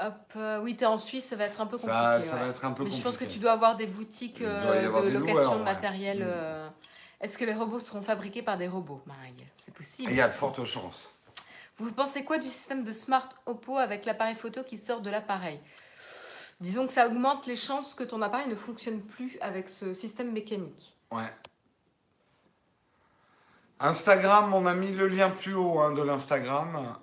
Hop, euh, oui, tu es en Suisse, ça va être un peu compliqué. Ça, va être un peu Mais je pense que tu dois avoir des boutiques euh, de location de matériel. Mm. Euh. Est-ce que les robots seront fabriqués par des robots, Marie? C'est possible. Il y a de fortes chances. Vous pensez quoi du système de Smart Oppo avec l'appareil photo qui sort de l'appareil? Disons que ça augmente les chances que ton appareil ne fonctionne plus avec ce système mécanique. Ouais. Instagram, on a mis le lien plus haut hein, de l'Instagram,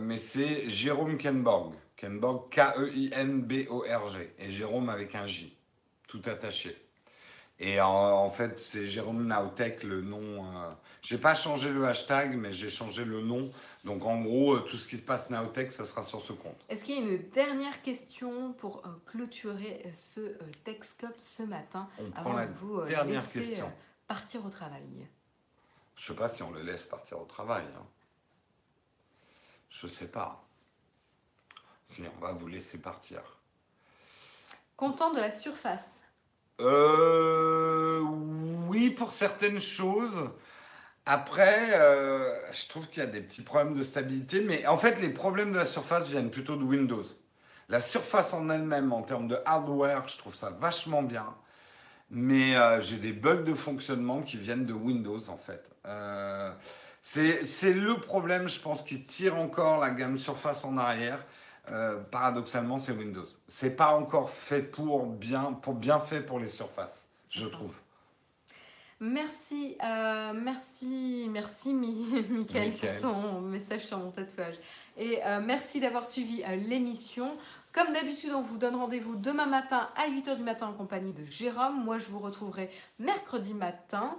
mais c'est Jérôme Kenborg. Kenborg, K-E-I-N-B-O-R-G. Et Jérôme avec un J, tout attaché. Et en, fait, c'est Jérôme Nautech, le nom. Euh, j'ai pas changé le hashtag, mais j'ai changé le nom. Donc en gros, euh, tout ce qui se passe Nautech, ça sera sur ce compte. Est-ce qu'il y a une dernière question pour euh, clôturer ce Techscope ce matin On prend la vous, dernière question. Partir au travail? Je sais pas si on le laisse partir au travail. Hein. Je sais pas. Si, on va vous laisser partir. Content de la surface? Euh, Oui, pour certaines choses. Après, euh, je trouve qu'il y a des petits problèmes de stabilité, mais en fait, les problèmes de la surface viennent plutôt de Windows. La surface en elle-même, en termes de hardware, je trouve ça vachement bien. Mais euh, j'ai des bugs de fonctionnement qui viennent de Windows, en fait. Euh, c'est le problème, je pense, qui tire encore la gamme Surface en arrière. Paradoxalement, c'est Windows. C'est pas encore fait pour bien, pour bien fait pour les surfaces, je trouve. Merci, euh, merci, merci (laughs) Michael pour ton message sur mon tatouage. Et euh, merci d'avoir suivi l'émission. Comme d'habitude, on vous donne rendez-vous demain matin à 8h du matin en compagnie de Jérôme. Moi, je vous retrouverai mercredi matin.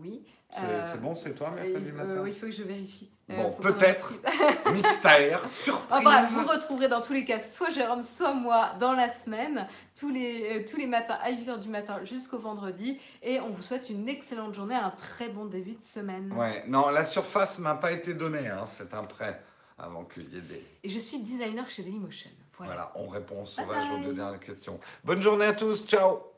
Oui. C'est bon, c'est toi, mercredi matin Oui, il faut que je vérifie. Euh, bon, peut-être. (laughs) Mystère, surprise. vous retrouverez dans tous les cas soit Jérôme, soit moi dans la semaine, tous les, euh, tous les matins à 8h du matin jusqu'au vendredi. Et on vous souhaite une excellente journée, un très bon début de semaine. Ouais, non, la surface m'a pas été donnée, hein, c'est un prêt avant qu'il y ait des. Et je suis designer chez Dailymotion. Voilà, voilà on répond sauvage aux deux dernières questions. Bonne journée à tous, ciao